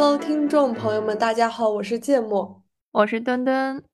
Hello，听众朋友们，大家好，我是芥末，我是墩墩。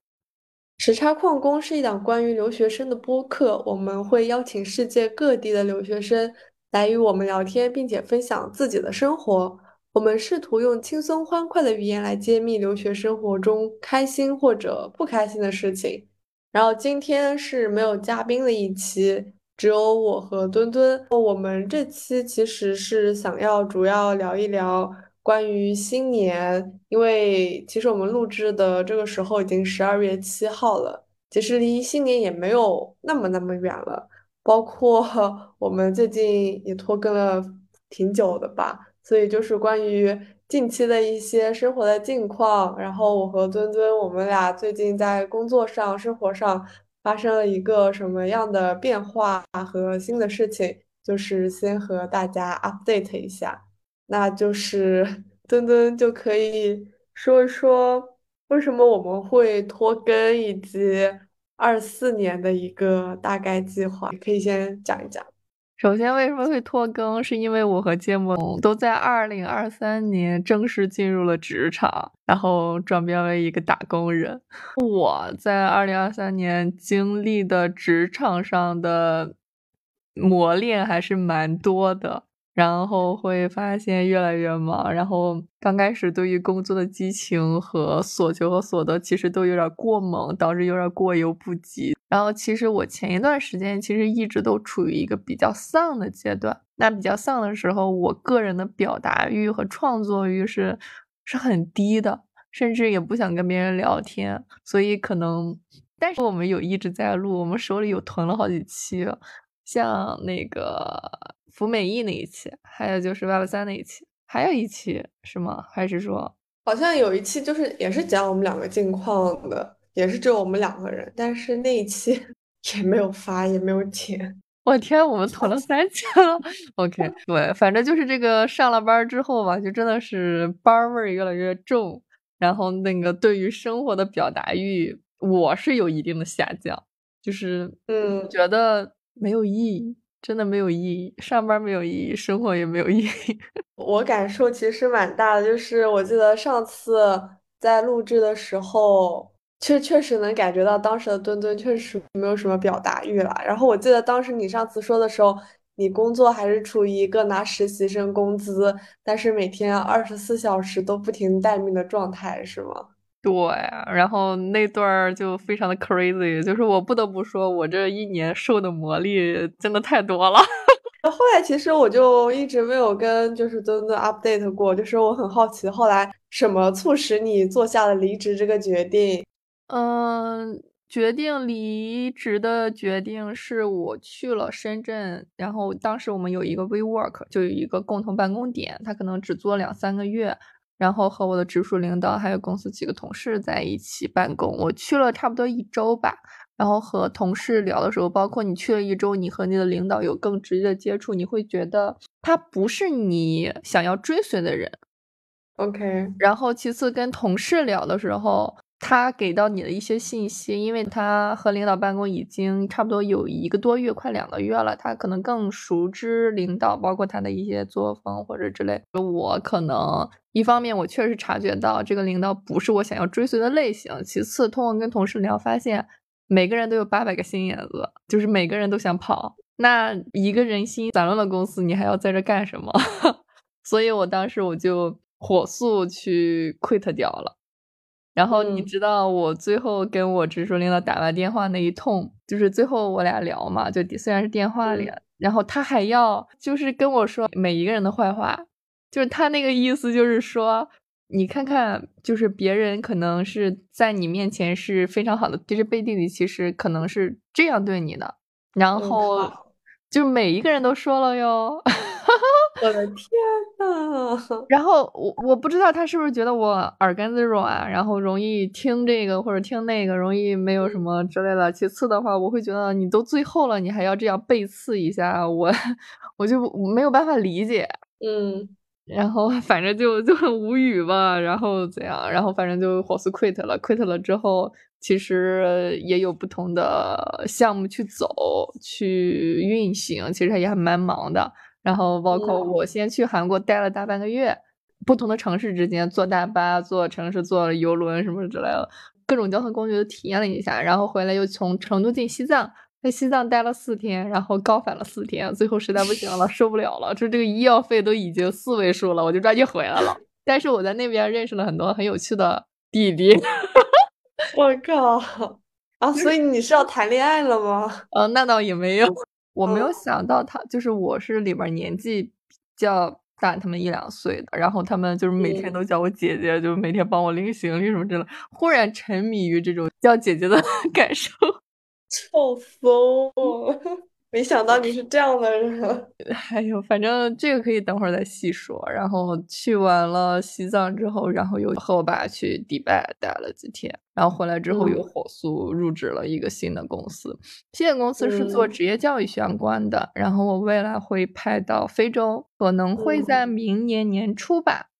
时差矿工是一档关于留学生的播客，我们会邀请世界各地的留学生来与我们聊天，并且分享自己的生活。我们试图用轻松欢快的语言来揭秘留学生活中开心或者不开心的事情。然后今天是没有嘉宾的一期，只有我和墩墩。我们这期其实是想要主要聊一聊。关于新年，因为其实我们录制的这个时候已经十二月七号了，其实离新年也没有那么那么远了。包括 我们最近也拖更了挺久的吧，所以就是关于近期的一些生活的近况，然后我和墩墩我们俩最近在工作上、生活上发生了一个什么样的变化和新的事情，就是先和大家 update 一下。那就是 墩墩就可以说一说为什么我们会拖更，以及二四年的一个大概计划，可以先讲一讲。首先，为什么会拖更？是因为我和芥末都在二零二三年正式进入了职场，然后转变为一个打工人。我在二零二三年经历的职场上的磨练还是蛮多的。然后会发现越来越忙，然后刚开始对于工作的激情和所求和所得其实都有点过猛，导致有点过犹不及。然后其实我前一段时间其实一直都处于一个比较丧的阶段。那比较丧的时候，我个人的表达欲和创作欲是是很低的，甚至也不想跟别人聊天。所以可能，但是我们有一直在录，我们手里有囤了好几期，像那个。福美役那一期，还有就是 Web 三那一期，还有一期是吗？还是说好像有一期就是也是讲我们两个近况的，也是只有我们两个人，但是那一期 也没有发，也没有剪。我天，我们囤了三期了。OK，对，反正就是这个上了班之后吧，就真的是班味儿越来越重，然后那个对于生活的表达欲，我是有一定的下降，就是嗯，觉得没有意义。真的没有意义，上班没有意义，生活也没有意义。我感受其实蛮大的，就是我记得上次在录制的时候，确确实能感觉到当时的墩墩确实没有什么表达欲了。然后我记得当时你上次说的时候，你工作还是处于一个拿实习生工资，但是每天二十四小时都不停待命的状态，是吗？对，然后那段儿就非常的 crazy，就是我不得不说，我这一年受的磨砺真的太多了。后来其实我就一直没有跟就是墩墩 update 过，就是我很好奇，后来什么促使你做下了离职这个决定？嗯，决定离职的决定是我去了深圳，然后当时我们有一个 WeWork，就有一个共同办公点，他可能只做两三个月。然后和我的直属领导还有公司几个同事在一起办公，我去了差不多一周吧。然后和同事聊的时候，包括你去了一周，你和你的领导有更直接的接触，你会觉得他不是你想要追随的人。OK。然后其次跟同事聊的时候。他给到你的一些信息，因为他和领导办公已经差不多有一个多月，快两个月了，他可能更熟知领导，包括他的一些作风或者之类。我可能一方面我确实察觉到这个领导不是我想要追随的类型，其次通过跟同事聊，发现每个人都有八百个心眼子，就是每个人都想跑。那一个人心散乱的公司，你还要在这干什么？所以我当时我就火速去 quit 掉了。然后你知道我最后跟我直属领导打完电话那一通，就是最后我俩聊嘛，就虽然是电话里，然后他还要就是跟我说每一个人的坏话，就是他那个意思就是说，你看看，就是别人可能是在你面前是非常好的，其实背地里其实可能是这样对你的，然后就每一个人都说了哟。我的天呐！然后我我不知道他是不是觉得我耳根子软，然后容易听这个或者听那个，容易没有什么之类的。其次的话，我会觉得你都最后了，你还要这样背刺一下我，我就没有办法理解。嗯，然后反正就 就很无语吧。然后怎样？然后反正就火速 quit 了。quit 了之后，其实也有不同的项目去走去运行，其实也还蛮忙的。然后包括我先去韩国待了大半个月，不同的城市之间坐大巴、坐城市、坐游轮什么之类的，各种交通工具都体验了一下。然后回来又从成都进西藏，在西藏待了四天，然后高反了四天，最后实在不行了，受不了了，就这个医药费都已经四位数了，我就抓紧回来了。但是我在那边认识了很多很有趣的弟弟。我靠！啊，所以你是要谈恋爱了吗？呃，那倒也没有，我没有想到他就是我是里边年纪比较大他们一两岁的，然后他们就是每天都叫我姐姐，就每天帮我拎行李什么之类的，忽然沉迷于这种叫姐姐的 感受，臭疯！没想到你是这样的人，哎呦，反正这个可以等会儿再细说。然后去完了西藏之后，然后又和我爸去迪拜待了几天，然后回来之后又火速入职了一个新的公司。新的公司是做职业教育相关的，然后我未来会派到非洲，可能会在明年年初吧。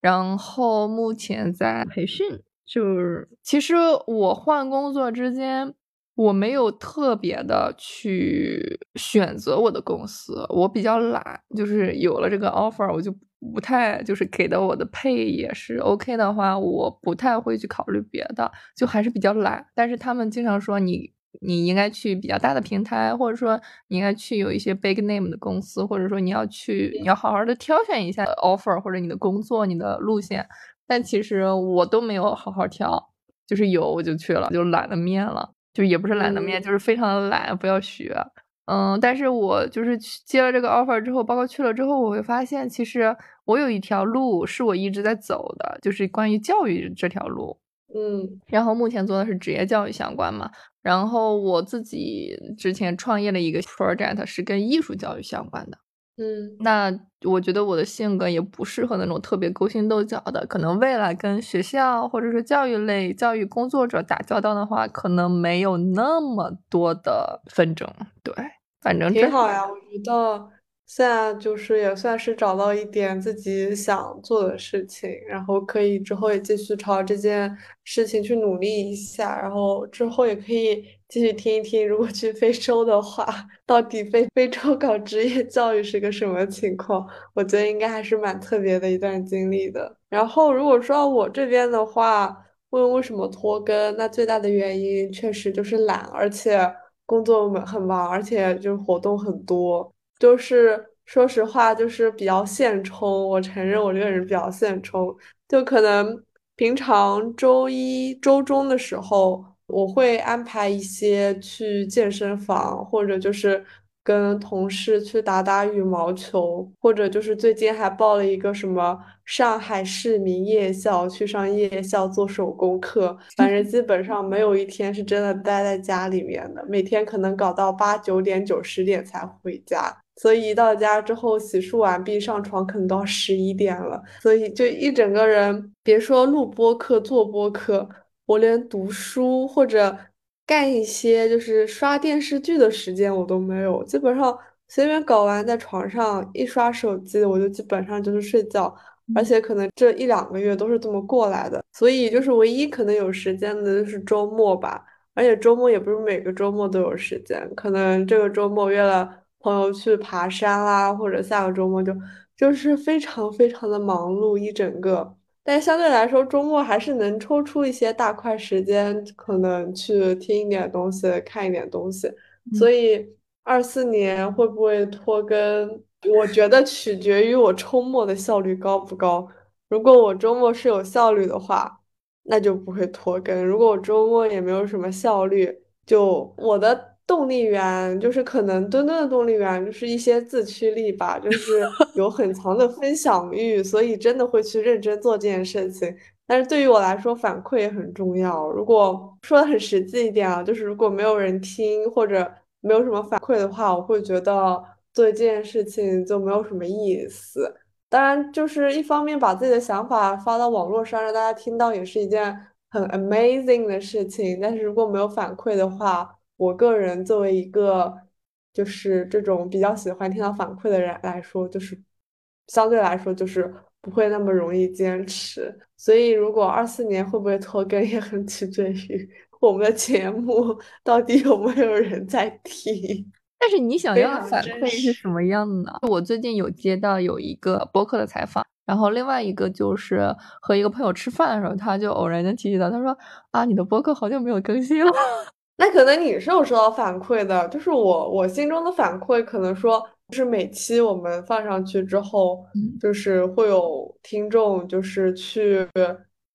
然后目前在培训，就是其实我换工作之间。我没有特别的去选择我的公司，我比较懒，就是有了这个 offer，我就不太就是给的我的配也是 OK 的话，我不太会去考虑别的，就还是比较懒。但是他们经常说你你应该去比较大的平台，或者说你应该去有一些 big name 的公司，或者说你要去你要好好的挑选一下 offer 或者你的工作你的路线。但其实我都没有好好挑，就是有我就去了，就懒得面了。就也不是懒得面，就是非常的懒，不要学。嗯，但是我就是接了这个 offer 之后，包括去了之后，我会发现，其实我有一条路是我一直在走的，就是关于教育这条路。嗯，然后目前做的是职业教育相关嘛，然后我自己之前创业的一个 project 是跟艺术教育相关的。嗯，那我觉得我的性格也不适合那种特别勾心斗角的，可能未来跟学校或者是教育类教育工作者打交道的话，可能没有那么多的纷争。对，反正挺好呀，我觉得。现在就是也算是找到一点自己想做的事情，然后可以之后也继续朝这件事情去努力一下，然后之后也可以继续听一听，如果去非洲的话，到底非非洲搞职业教育是个什么情况？我觉得应该还是蛮特别的一段经历的。然后如果说我这边的话，问为什么拖更，那最大的原因确实就是懒，而且工作很忙，而且就是活动很多。就是说实话，就是比较现充。我承认我这个人比较现充，就可能平常周一周中的时候，我会安排一些去健身房，或者就是跟同事去打打羽毛球，或者就是最近还报了一个什么上海市民夜校，去上夜校做手工课。反正基本上没有一天是真的待在家里面的，每天可能搞到八九点、九十点才回家。所以一到家之后洗漱完毕上床可能都要十一点了，所以就一整个人别说录播课做播课，我连读书或者干一些就是刷电视剧的时间我都没有，基本上随便搞完在床上一刷手机我就基本上就是睡觉，而且可能这一两个月都是这么过来的，所以就是唯一可能有时间的就是周末吧，而且周末也不是每个周末都有时间，可能这个周末约了。朋友去爬山啦，或者下个周末就就是非常非常的忙碌一整个，但相对来说周末还是能抽出一些大块时间，可能去听一点东西，看一点东西。所以二四年会不会拖更？我觉得取决于我周末的效率高不高。如果我周末是有效率的话，那就不会拖更；如果我周末也没有什么效率，就我的。动力源就是可能墩墩的动力源就是一些自驱力吧，就是有很强的分享欲，所以真的会去认真做这件事情。但是对于我来说，反馈也很重要。如果说的很实际一点啊，就是如果没有人听或者没有什么反馈的话，我会觉得做这件事情就没有什么意思。当然，就是一方面把自己的想法发到网络上让大家听到，也是一件很 amazing 的事情。但是如果没有反馈的话，我个人作为一个就是这种比较喜欢听到反馈的人来说，就是相对来说就是不会那么容易坚持。所以，如果二四年会不会拖更，也很取决于 我们的节目到底有没有人在听。但是，你想要的反馈是什么样的呢？我最近有接到有一个播客的采访。然后另外一个就是和一个朋友吃饭的时候，他就偶然间提起到，他说啊，你的播客好久没有更新了。那可能你是有收到反馈的，就是我我心中的反馈，可能说就是每期我们放上去之后，就是会有听众就是去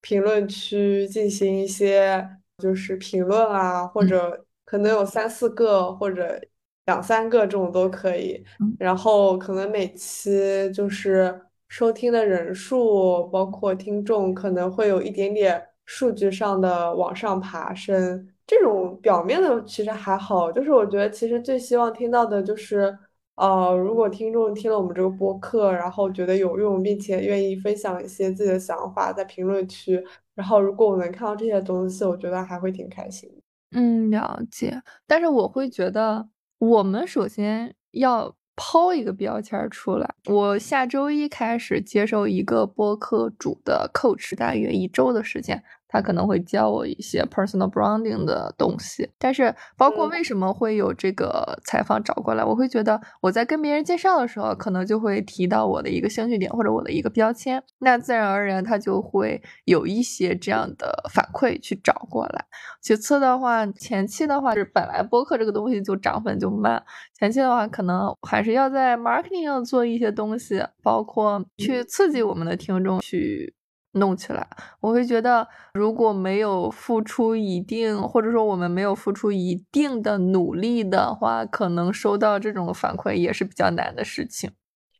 评论区进行一些就是评论啊，或者可能有三四个或者两三个这种都可以，然后可能每期就是收听的人数，包括听众可能会有一点点数据上的往上爬升。这种表面的其实还好，就是我觉得其实最希望听到的就是，呃，如果听众听了我们这个播客，然后觉得有用，并且愿意分享一些自己的想法在评论区，然后如果我能看到这些东西，我觉得还会挺开心。嗯，了解。但是我会觉得，我们首先要抛一个标签出来。我下周一开始接受一个播客主的 coach，大约一周的时间。他可能会教我一些 personal branding 的东西，但是包括为什么会有这个采访找过来，我会觉得我在跟别人介绍的时候，可能就会提到我的一个兴趣点或者我的一个标签，那自然而然他就会有一些这样的反馈去找过来。其次的话，前期的话是本来播客这个东西就涨粉就慢，前期的话可能还是要在 marketing 上做一些东西，包括去刺激我们的听众去。弄起来，我会觉得如果没有付出一定，或者说我们没有付出一定的努力的话，可能收到这种反馈也是比较难的事情。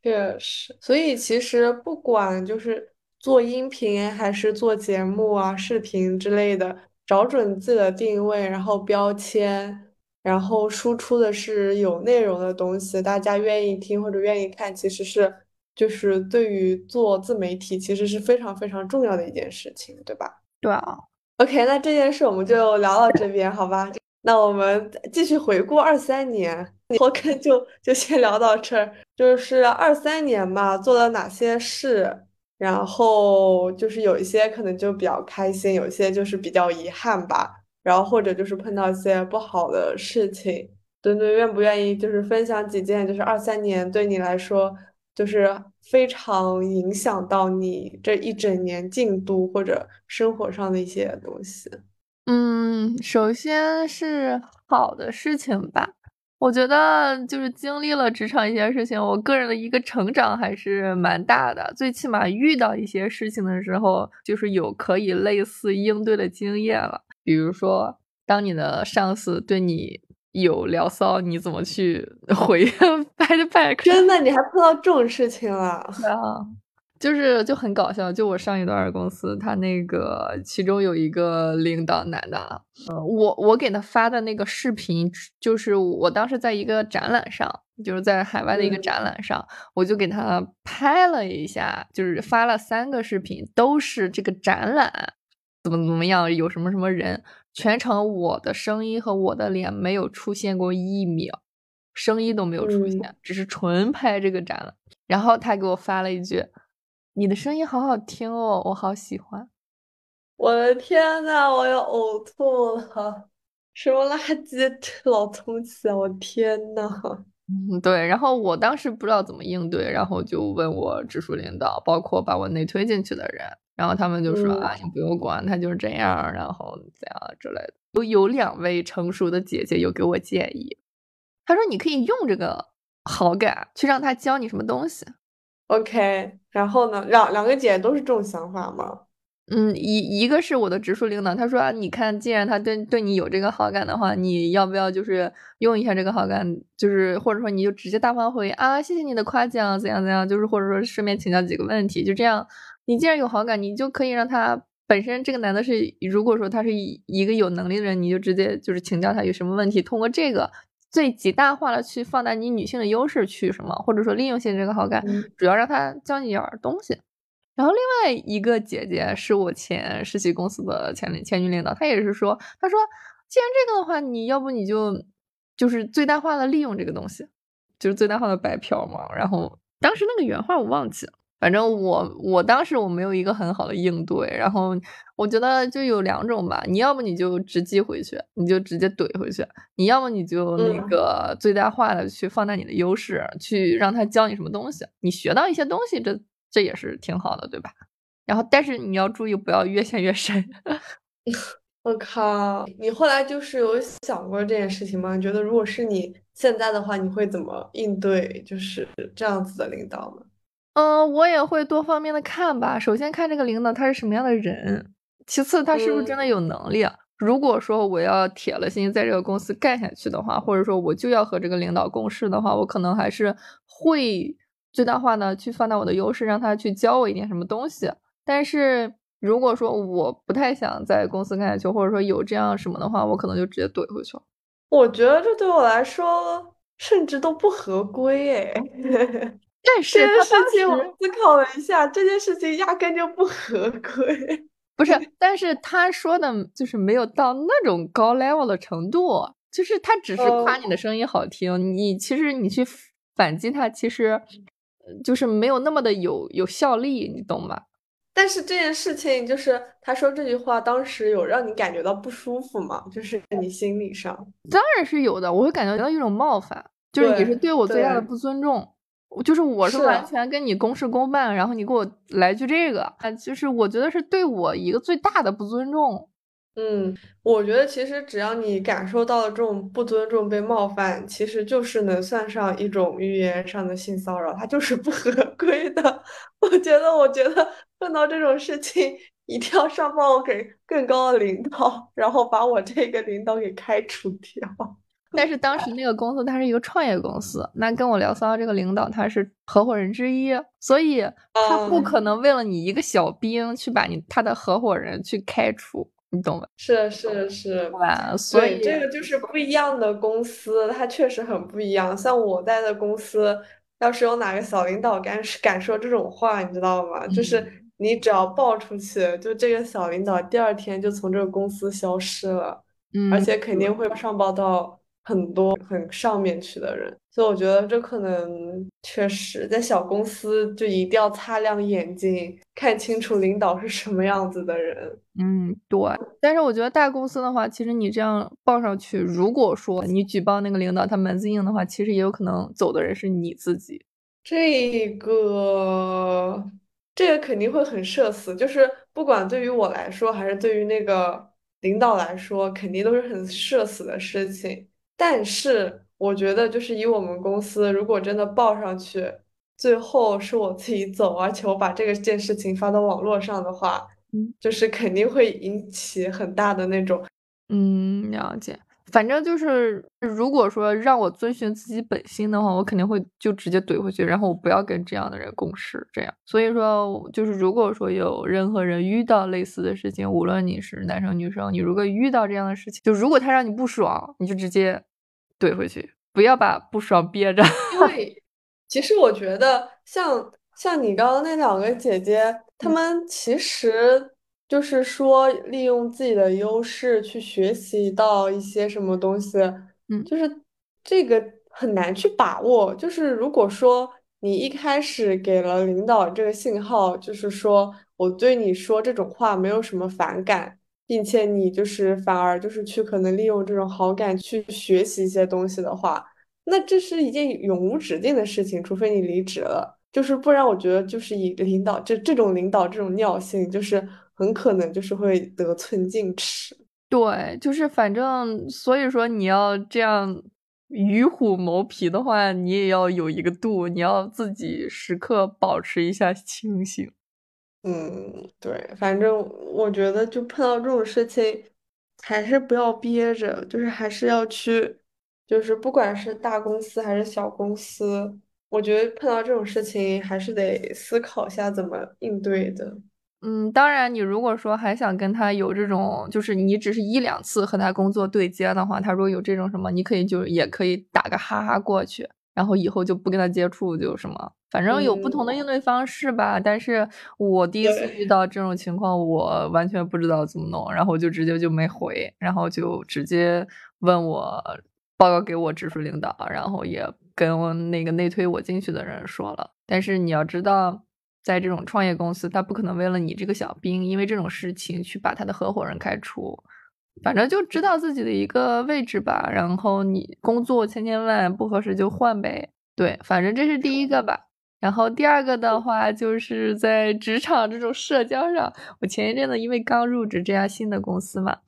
确实，所以其实不管就是做音频还是做节目啊、视频之类的，找准自己的定位，然后标签，然后输出的是有内容的东西，大家愿意听或者愿意看，其实是。就是对于做自媒体，其实是非常非常重要的一件事情，对吧？对啊。OK，那这件事我们就聊到这边，好吧？那我们继续回顾二三年，拖更就就先聊到这儿。就是二三年吧，做了哪些事？然后就是有一些可能就比较开心，有一些就是比较遗憾吧。然后或者就是碰到一些不好的事情，墩墩愿不愿意就是分享几件？就是二三年对你来说。就是非常影响到你这一整年进度或者生活上的一些东西。嗯，首先是好的事情吧。我觉得就是经历了职场一些事情，我个人的一个成长还是蛮大的。最起码遇到一些事情的时候，就是有可以类似应对的经验了。比如说，当你的上司对你。有聊骚，你怎么去回 feedback？真的，你还碰到这种事情了？对啊，就是就很搞笑。就我上一段公司，他那个其中有一个领导男的，呃，我我给他发的那个视频，就是我当时在一个展览上，就是在海外的一个展览上，我就给他拍了一下，就是发了三个视频，都是这个展览怎么怎么样，有什么什么人。全程我的声音和我的脸没有出现过一秒，声音都没有出现，只是纯拍这个展览。然后他给我发了一句：“你的声音好好听哦，我好喜欢。”我的天呐，我要呕吐了！什么垃圾老东西啊！我天呐！嗯，对。然后我当时不知道怎么应对，然后就问我直属领导，包括把我内推进去的人。然后他们就说啊，你不用管他就是这样，然后怎样之类的。有有两位成熟的姐姐有给我建议，她说你可以用这个好感去让他教你什么东西。OK，然后呢，两两个姐姐都是这种想法吗？嗯，一一个是我的直属领导，他说啊，你看，既然他对对你有这个好感的话，你要不要就是用一下这个好感，就是或者说你就直接大方回啊，谢谢你的夸奖，怎样怎样，就是或者说顺便请教几个问题，就这样。你既然有好感，你就可以让他本身这个男的是，如果说他是一个有能力的人，你就直接就是请教他有什么问题，通过这个最极大化的去放大你女性的优势去什么，或者说利用性这个好感，主要让他教你点东西。然后另外一个姐姐是我前实习公司的前前女领导，她也是说，她说既然这个的话，你要不你就就是最大化的利用这个东西，就是最大化的白嫖嘛。然后当时那个原话我忘记了。反正我我当时我没有一个很好的应对，然后我觉得就有两种吧，你要么你就直击回去，你就直接怼回去；你要么你就那个最大化的去放大你的优势，去让他教你什么东西，你学到一些东西，这这也是挺好的，对吧？然后，但是你要注意，不要越陷越深。我靠，你后来就是有想过这件事情吗？你觉得如果是你现在的话，你会怎么应对就是这样子的领导呢？嗯，我也会多方面的看吧。首先看这个领导他是什么样的人，其次他是不是真的有能力。如果说我要铁了心在这个公司干下去的话，或者说我就要和这个领导共事的话，我可能还是会最大化的去放大我的优势，让他去教我一点什么东西。但是。如果说我不太想在公司干下去，或者说有这样什么的话，我可能就直接怼回去了。我觉得这对我来说甚至都不合规哎。但是这件事情我思考了一下，这件事情压根就不合规。不是，但是他说的就是没有到那种高 level 的程度，就是他只是夸你的声音好听，你其实你去反击他，其实就是没有那么的有有效力，你懂吗？但是这件事情，就是他说这句话，当时有让你感觉到不舒服吗？就是你心理上，当然是有的，我会感觉到一种冒犯，就是也是对我最大的不尊重，就是我是完全跟你公事公办，然后你给我来句这个，啊，就是我觉得是对我一个最大的不尊重。嗯，我觉得其实只要你感受到了这种不尊重、被冒犯，其实就是能算上一种语言上的性骚扰，它就是不合 规的。我觉得，我觉得碰到这种事情，一定要上报给更高的领导，然后把我这个领导给开除掉。但是当时那个公司它是一个创业公司，那跟我聊骚这个领导他是合伙人之一，所以他不可能为了你一个小兵去把你他的合伙人去开除。你懂吗？是是是，吧？所以这个就是不一样的公司，它确实很不一样。像我在的公司，要是有哪个小领导敢敢说这种话，你知道吗？就是你只要报出去，就这个小领导第二天就从这个公司消失了，而且肯定会上报到很多很上面去的人。所以我觉得这可能确实在小公司就一定要擦亮眼睛，看清楚领导是什么样子的人。嗯，对。但是我觉得大公司的话，其实你这样报上去，如果说你举报那个领导他门子硬的话，其实也有可能走的人是你自己。这个，这个肯定会很社死。就是不管对于我来说，还是对于那个领导来说，肯定都是很社死的事情。但是。我觉得就是以我们公司，如果真的报上去，最后是我自己走，而且我把这个件事情发到网络上的话，嗯，就是肯定会引起很大的那种，嗯，了解。反正就是，如果说让我遵循自己本心的话，我肯定会就直接怼回去，然后我不要跟这样的人共事。这样，所以说，就是如果说有任何人遇到类似的事情，无论你是男生女生，你如果遇到这样的事情，就如果他让你不爽，你就直接。怼回去，不要把不爽憋着。因为其实我觉得，像像你刚刚那两个姐姐，她们其实就是说利用自己的优势去学习到一些什么东西，嗯，就是这个很难去把握。就是如果说你一开始给了领导这个信号，就是说我对你说这种话没有什么反感。并且你就是反而就是去可能利用这种好感去学习一些东西的话，那这是一件永无止境的事情，除非你离职了，就是不然，我觉得就是以领导这这种领导这种尿性，就是很可能就是会得寸进尺。对，就是反正所以说你要这样与虎谋皮的话，你也要有一个度，你要自己时刻保持一下清醒。嗯，对，反正我觉得就碰到这种事情，还是不要憋着，就是还是要去，就是不管是大公司还是小公司，我觉得碰到这种事情还是得思考一下怎么应对的。嗯，当然，你如果说还想跟他有这种，就是你只是一两次和他工作对接的话，他如果有这种什么，你可以就也可以打个哈哈过去。然后以后就不跟他接触，就什么，反正有不同的应对方式吧。但是我第一次遇到这种情况，我完全不知道怎么弄，然后就直接就没回，然后就直接问我报告给我直属领导，然后也跟那个内推我进去的人说了。但是你要知道，在这种创业公司，他不可能为了你这个小兵，因为这种事情去把他的合伙人开除。反正就知道自己的一个位置吧，然后你工作千千万不合适就换呗。对，反正这是第一个吧。然后第二个的话，就是在职场这种社交上，我前一阵子因为刚入职这家新的公司嘛，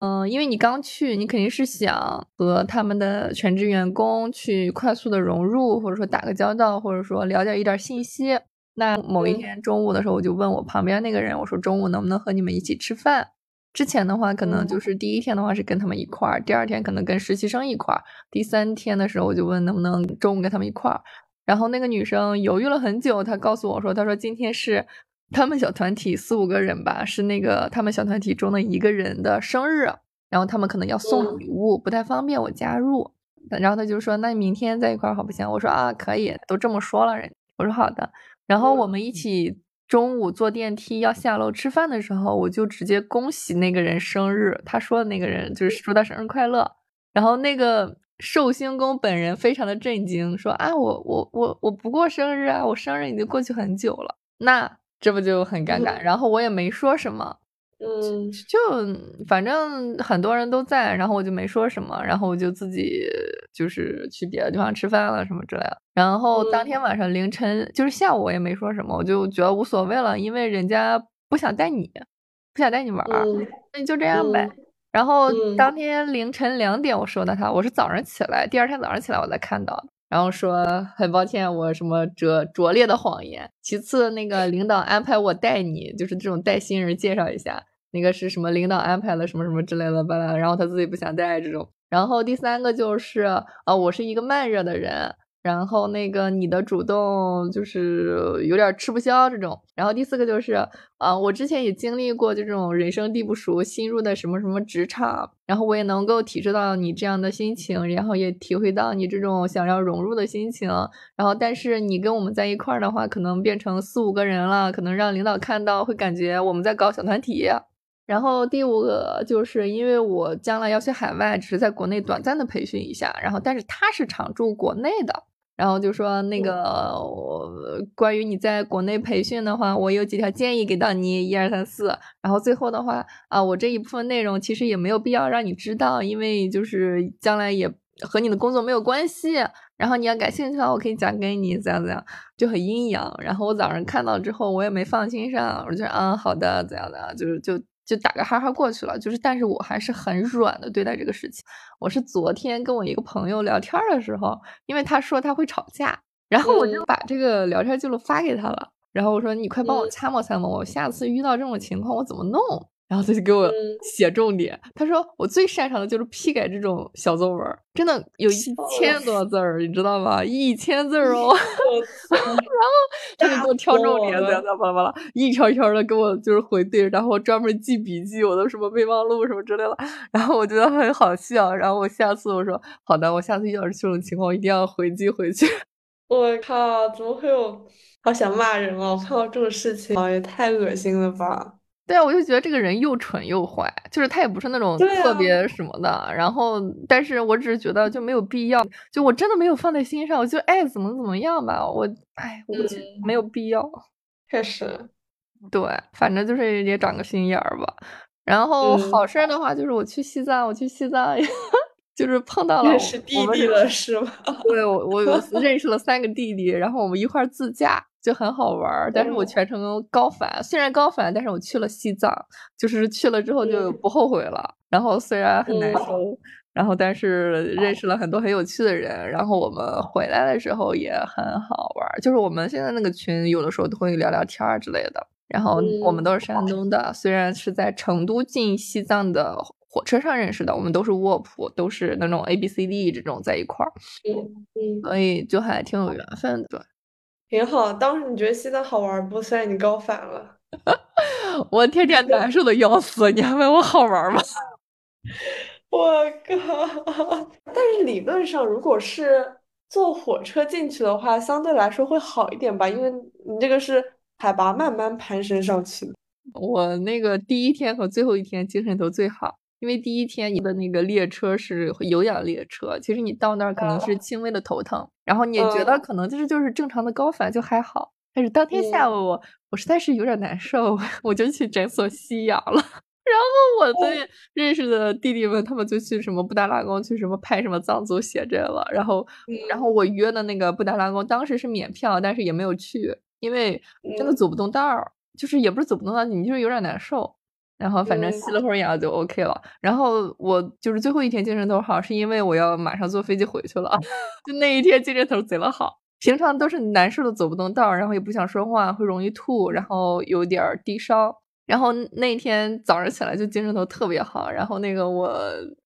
嗯，因为你刚去，你肯定是想和他们的全职员工去快速的融入，或者说打个交道，或者说了解一点信息。那某一天中午的时候，我就问我旁边那个人，我说中午能不能和你们一起吃饭？之前的话，可能就是第一天的话是跟他们一块儿，第二天可能跟实习生一块儿，第三天的时候我就问能不能中午跟他们一块儿。然后那个女生犹豫了很久，她告诉我说：“她说今天是他们小团体四五个人吧，是那个他们小团体中的一个人的生日，然后他们可能要送礼物，不太方便我加入。然后她就说：那你明天在一块儿好不行？我说啊，可以，都这么说了，人我说好的。然后我们一起。”中午坐电梯要下楼吃饭的时候，我就直接恭喜那个人生日。他说的那个人就是祝他生日快乐。然后那个寿星公本人非常的震惊，说啊，我我我我不过生日啊，我生日已经过去很久了。那这不就很尴尬？然后我也没说什么。嗯，就反正很多人都在，然后我就没说什么，然后我就自己就是去别的地方吃饭了什么之类的。然后当天晚上凌晨，就是下午我也没说什么，我就觉得无所谓了，因为人家不想带你，不想带你玩，那你就这样呗。然后当天凌晨两点我收到他，我是早上起来，第二天早上起来我才看到，然后说很抱歉，我什么拙拙劣的谎言。其次，那个领导安排我带你，就是这种带新人介绍一下。那个是什么领导安排了什么什么之类的吧，然后他自己不想带这种。然后第三个就是，呃，我是一个慢热的人，然后那个你的主动就是有点吃不消这种。然后第四个就是，啊，我之前也经历过这种人生地不熟，新入的什么什么职场，然后我也能够体会到你这样的心情，然后也体会到你这种想要融入的心情。然后但是你跟我们在一块儿的话，可能变成四五个人了，可能让领导看到会感觉我们在搞小团体。然后第五个就是因为我将来要去海外，只是在国内短暂的培训一下。然后，但是他是常驻国内的。然后就说那个我关于你在国内培训的话，我有几条建议给到你，一二三四。然后最后的话啊，我这一部分内容其实也没有必要让你知道，因为就是将来也和你的工作没有关系。然后你要感兴趣的话，我可以讲给你，怎样怎样，就很阴阳。然后我早上看到之后，我也没放心上，我就啊好的，怎样怎样，就是就。就打个哈哈过去了，就是，但是我还是很软的对待这个事情。我是昨天跟我一个朋友聊天的时候，因为他说他会吵架，然后我就把这个聊天记录发给他了，然后我说你快帮我参谋参谋，我下次遇到这种情况我怎么弄。然后他就给我写重点，他说我最擅长的就是批改这种小作文，真的有一千多字儿，你知道吗？一千字儿哦。然后他就给我挑重点，咋咋巴拉巴拉，一条一条的给我就是回对，然后我专门记笔记，我的什么备忘录什么之类的。然后我觉得很好笑，然后我下次我说好的，我下次遇到这种情况，一定要回击回去。我靠，怎么会有？好想骂人哦！碰到这种事情，也太恶心了吧！对啊，我就觉得这个人又蠢又坏，就是他也不是那种特别什么的，然后，但是我只是觉得就没有必要，就我真的没有放在心上，我就爱怎么怎么样吧，我哎，我没有必要。确实，对，反正就是也长个心眼儿吧。然后好事的话，就是我去西藏，我去西藏，就是碰到了认识弟弟了，是吗？对，我我认识了三个弟弟，然后我们一块自驾。就很好玩儿，但是我全程高反，虽然高反，但是我去了西藏，就是去了之后就不后悔了。然后虽然很难受，然后但是认识了很多很有趣的人。然后我们回来的时候也很好玩儿，就是我们现在那个群有的时候都会聊聊天儿之类的。然后我们都是山东的，虽然是在成都进西藏的火车上认识的，我们都是卧铺，都是那种 A B C D 这种在一块儿，所以就还挺有缘分的。挺好，当时你觉得西藏好玩不？虽然你高反了，我天天难受的要死，你还问我好玩吗？我靠！但是理论上，如果是坐火车进去的话，相对来说会好一点吧，因为你这个是海拔慢慢攀升上去的。我那个第一天和最后一天精神都最好。因为第一天你的那个列车是有氧列车，其实你到那儿可能是轻微的头疼，然后你觉得可能就是就是正常的高反就还好，但是当天下午我实在是有点难受，我就去诊所吸氧了，然后我的认识的弟弟们，他们就去什么布达拉宫，去什么拍什么藏族写真了。然后，然后我约的那个布达拉宫，当时是免票，但是也没有去，因为真的走不动道儿，就是也不是走不动道，你就是有点难受。然后反正吸了会儿氧就 OK 了。然后我就是最后一天精神头好，是因为我要马上坐飞机回去了，就那一天精神头贼了好。平常都是难受的走不动道，然后也不想说话，会容易吐，然后有点低烧。然后那天早上起来就精神头特别好。然后那个我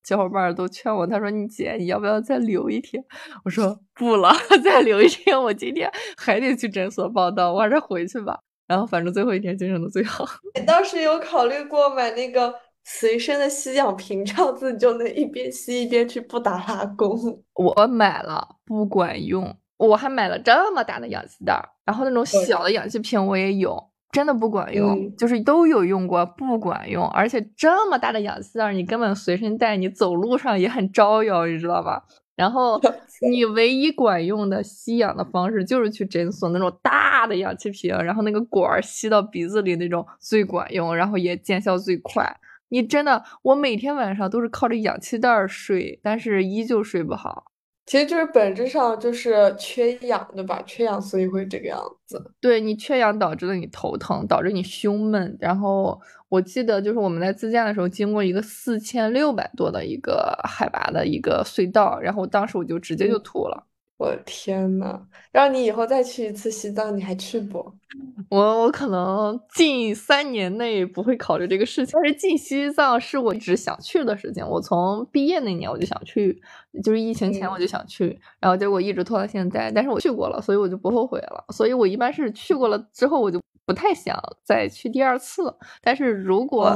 小伙伴都劝我，他说：“你姐，你要不要再留一天？”我说：“不了，再留一天，我今天还得去诊所报道，我还是回去吧。”然后反正最后一天精神都最好。你 当时有考虑过买那个随身的吸氧瓶，这样子你就能一边吸一边去布达拉宫。我买了，不管用。我还买了这么大的氧气袋，然后那种小的氧气瓶我也有，真的不管用，就是都有用过，不管用。而且这么大的氧气袋，你根本随身带，你走路上也很招摇，你知道吧？然后 你唯一管用的吸氧的方式就是去诊所那种大的氧气瓶，然后那个管吸到鼻子里那种最管用，然后也见效最快。你真的，我每天晚上都是靠着氧气袋睡，但是依旧睡不好。其实就是本质上就是缺氧，对吧？缺氧，所以会这个样子。对你缺氧导致了你头疼，导致你胸闷。然后我记得就是我们在自驾的时候，经过一个四千六百多的一个海拔的一个隧道，然后当时我就直接就吐了。我的天呐，让你以后再去一次西藏，你还去不？我我可能近三年内不会考虑这个事情。但是进西藏是我一直想去的事情。我从毕业那年我就想去，就是疫情前我就想去，然后结果一直拖到现在。但是我去过了，所以我就不后悔了。所以我一般是去过了之后，我就不太想再去第二次。但是如果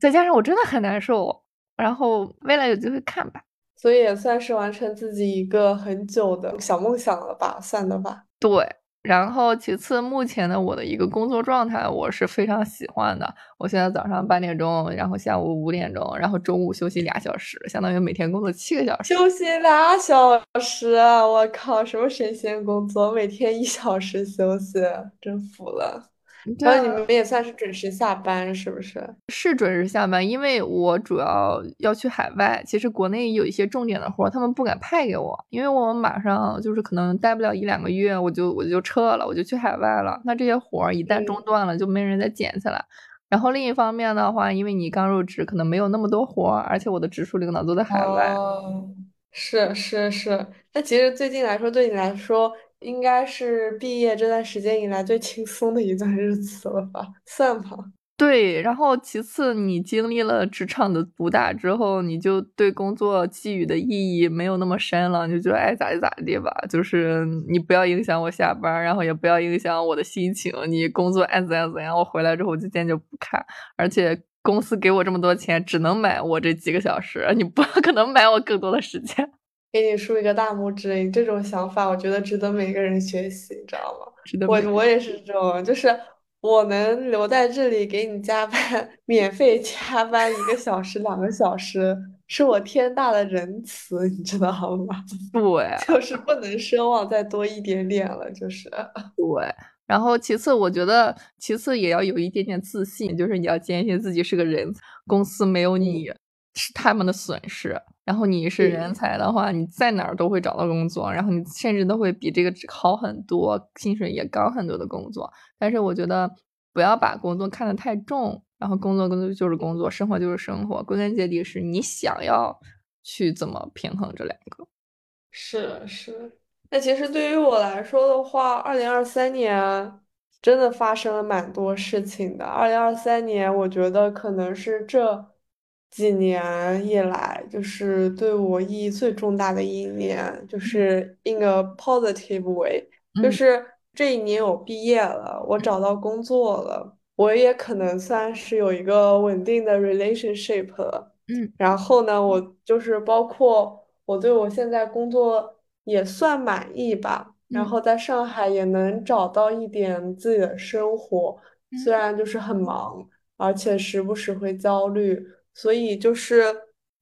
再加上我真的很难受，然后未来有机会看吧。所以也算是完成自己一个很久的小梦想了吧，算的吧。对，然后其次，目前的我的一个工作状态，我是非常喜欢的。我现在早上八点钟，然后下午五点钟，然后中午休息俩小时，相当于每天工作七个小时。休息俩小时，我靠，什么神仙工作？每天一小时休息，真服了。然后你们也算是准时下班，是不是？是准时下班，因为我主要要去海外。其实国内有一些重点的活，他们不敢派给我，因为我马上就是可能待不了一两个月，我就我就撤了，我就去海外了。那这些活一旦中断了，就没人再捡起来。然后另一方面的话，因为你刚入职，可能没有那么多活，而且我的直属领导都在海外。是是是，那其实最近来说，对你来说。应该是毕业这段时间以来最轻松的一段日子了吧？算吧。对，然后其次，你经历了职场的毒打之后，你就对工作寄予的意义没有那么深了，你就觉得爱咋地咋地吧。就是你不要影响我下班，然后也不要影响我的心情。你工作爱怎样怎样，我回来之后我就坚决不看。而且公司给我这么多钱，只能买我这几个小时，你不 可能买我更多的时间。给你竖一个大拇指，你这种想法，我觉得值得每个人学习，你知道吗？我我也是这种，就是我能留在这里给你加班，免费加班一个小时、两个小时，是我天大的仁慈，你知道吗？对，就是不能奢望再多一点点了，就是 对。然后其次，我觉得其次也要有一点点自信，就是你要坚信自己是个人，公司没有你是他们的损失。然后你是人才的话，你在哪儿都会找到工作，然后你甚至都会比这个好很多，薪水也高很多的工作。但是我觉得不要把工作看得太重，然后工作工作就是工作，生活就是生活，归根结底是你想要去怎么平衡这两个。是是，那其实对于我来说的话，二零二三年真的发生了蛮多事情的。二零二三年，我觉得可能是这。几年以来，就是对我意义最重大的一年，就是 in a positive way，就是这一年我毕业了，我找到工作了，我也可能算是有一个稳定的 relationship 了。嗯，然后呢，我就是包括我对我现在工作也算满意吧，然后在上海也能找到一点自己的生活，虽然就是很忙，而且时不时会焦虑。所以就是，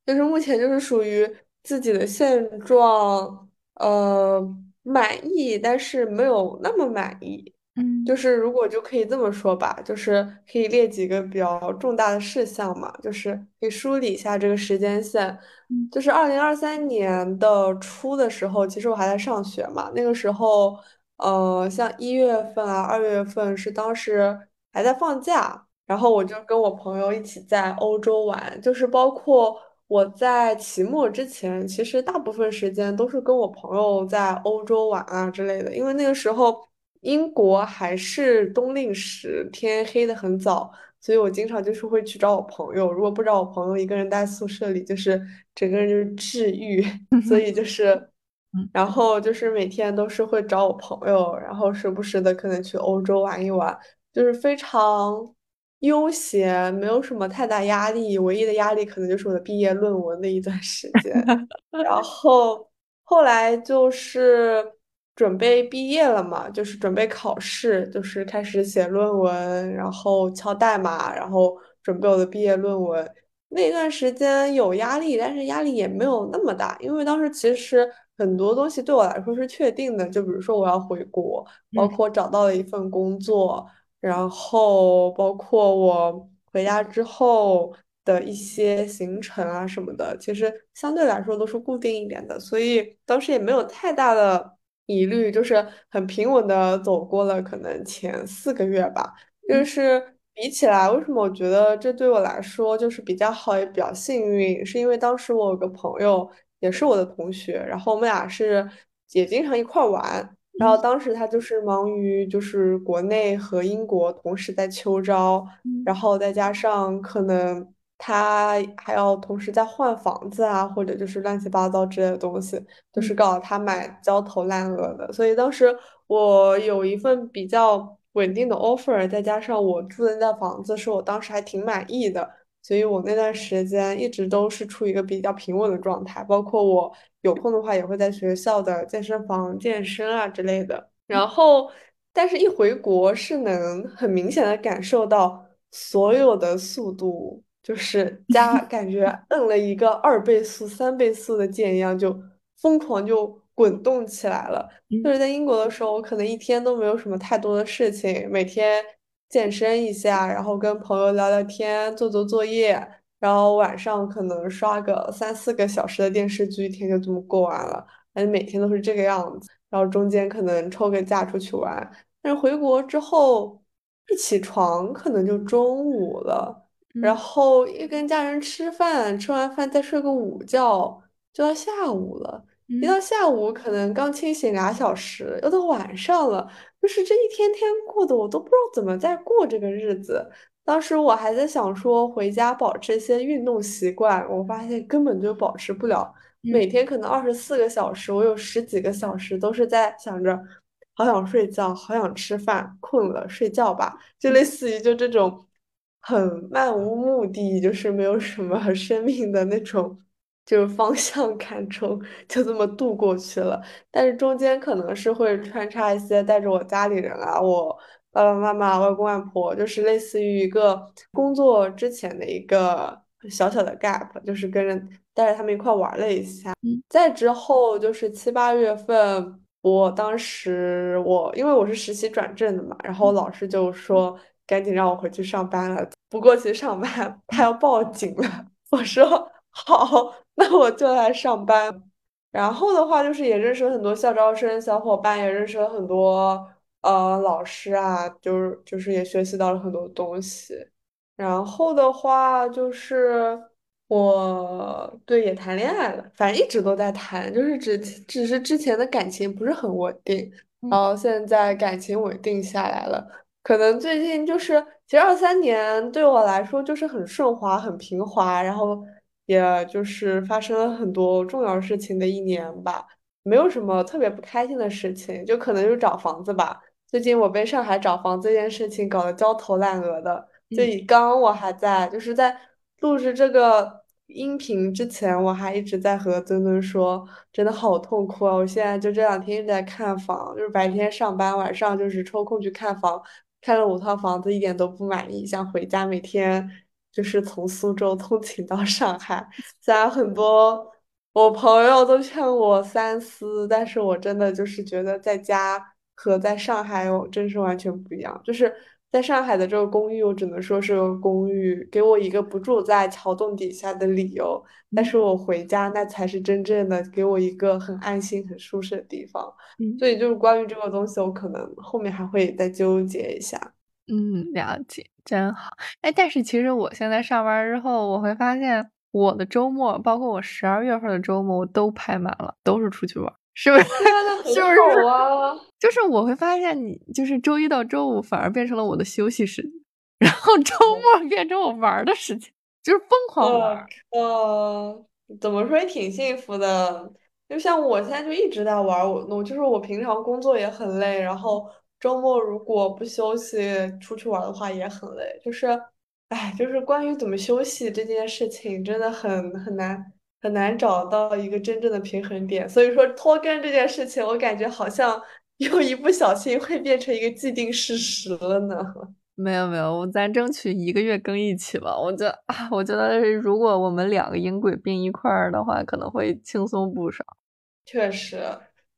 就是目前就是属于自己的现状，呃，满意，但是没有那么满意。嗯，嗯就是如果就可以这么说吧，就是可以列几个比较重大的事项嘛，就是可以梳理一下这个时间线。嗯就是二零二三年的初的时候，其实我还在上学嘛，那个时候，呃，像一月份啊、二月份是当时还在放假，然后我就跟我朋友一起在欧洲玩，就是包括我在期末之前，其实大部分时间都是跟我朋友在欧洲玩啊之类的，因为那个时候英国还是冬令时，天黑的很早。所以我经常就是会去找我朋友，如果不找我朋友，一个人待宿舍里，就是整个人就是治愈，所以就是，嗯然后就是每天都是会找我朋友，然后时不时的可能去欧洲玩一玩，就是非常悠闲，没有什么太大压力，唯一的压力可能就是我的毕业论文的一段时间。然 后后来就是准备毕业了嘛，就是准备考试，就是开始写论文，然后敲代码，然后准备我的毕业论文。那段时间有压力，但是压力也没有那么大，因为当时其实很多东西对我来说是确定的，就比如说我要回国，包嗯括找到了一份工作。然后包括我回家之后的一些行程啊什么的，其实相对来说都是固定一点的，所以当时也没有太大的疑虑，就是很平稳的走过了可能前四个月吧。就嗯是比起来，为什么我觉得这对我来说就是比较好，也比较幸运，是因为当时我有个朋友也是我的同学，然后我们俩是也经常一块儿玩。然后嗯。当时他就是忙于就是国内和英国同时在秋招，嗯。然后再加上可能他还要同时在换房子啊，或者就是乱七八糟之类的东西，就是嗯。搞得他买焦头烂额的。所以当时我有一份比较稳定的 offer，再加上我住的那房子是我当时还挺满意的，所以我那段时间一直都是处于一个比较平稳的状态，包括我有空的话也会在学校的健身房健身啊之类的。然后，但是一回国是能很明显的感受到所有的速度，就是加 感觉摁了一个二倍速、三倍速的键一样，就疯狂就滚动起来了。就嗯是在英国的时候，我可能一天都没有什么太多的事情，每天健身一下，然后跟朋友聊聊天，做做作业，然后晚上可能刷个三四个小时的电视剧，一天就这么过完了。反正每天都是这个样子，然后中间可能抽个假出去玩，但是回国之后一起床可能就中午了，然嗯后一跟家人吃饭，吃完饭再睡个午觉，就到下午了。一嗯到下午可能刚清醒俩小时，又到晚上了，就是这一天天过的，我都不知道怎么在过这个日子。当时我还在想说回家保持一些运动习惯，我发现根本就保持不了。嗯每天可能二十四个小时，我有十几个小时都是在想着，好想睡觉，好想吃饭，困了睡觉吧，就类似于就这种很漫无目的，就是没有什么 生命的那种，就是方向感中，就这么度过去了。但是中间可能是会穿插一些带着我家里人啊，我爸爸妈妈、外公外婆，就是类似于一个工作之前的一个小小的 gap，就是跟着带着他们一块玩了一下。嗯再之后就是七八月份，我当时我因为我是实习转正的嘛，然后老师就说赶紧让我回去上班了，不过去上班他要报警了。我说好，那我就来上班。然后的话，就是也认识了很多校招生小伙伴，也认识了很多呃老师啊，就是就是也学习到了很多东西。然后的话就是我对也谈恋爱了，反正一直都在谈，就是只只是之前的感情不是很稳定，然嗯后现在感情稳定下来了。可能最近就是，其实二三年对我来说就是很顺滑、很平滑，然后也就是发生了很多重要事情的一年吧，没有什么特别不开心的事情，就可能就是找房子吧。最近我被上海找房子这件事情搞得焦头烂额的，就嗯以刚我还在，就是在录制这个音频之前，我还一直在和墩墩说，真的好痛苦啊！我现在就这两天一直在看房，就是白天上班，晚上就是抽空去看房。看了五套房子，一点都不满意，想回家，每天就是从苏州通勤到上海。虽然很多我朋友都劝我三思，但是我真的就是觉得在家和在上海我，真是完全不一样。就是在上海的这个公寓，我只能说是个公寓，给我一个不住在桥洞底下的理由。但嗯是我回家，那才是真正的给我一个很安心、很舒适的地方。嗯所以就是关于这个东西，我可能后面还会再纠结一下。嗯，了解，真好。哎，但是其实我现在上班之后，我会发现我的周末，包括我十二月份的周末，我都排满了，都是出去玩，是不是？是不是？好啊。就是我会发现你，就是周一到周五反而变成了我的休息时间，然后周末变成我玩儿的时间，就是疯狂玩。呃，怎么说也挺幸福的。就像我现在就一直在玩，我我就是我平常工作也很累，然后周末如果不休息出去玩的话也很累。就是，哎，就是关于怎么休息这件事情，真的很很难很难找到一个真正的平衡点。所以说拖更这件事情，我感觉好像又一不小心会变成一个既定事实了呢。没有没有，咱争取一个月更一期吧。我觉得啊，我觉得如果我们两个音轨并一块儿的话，可能会轻松不少。确实，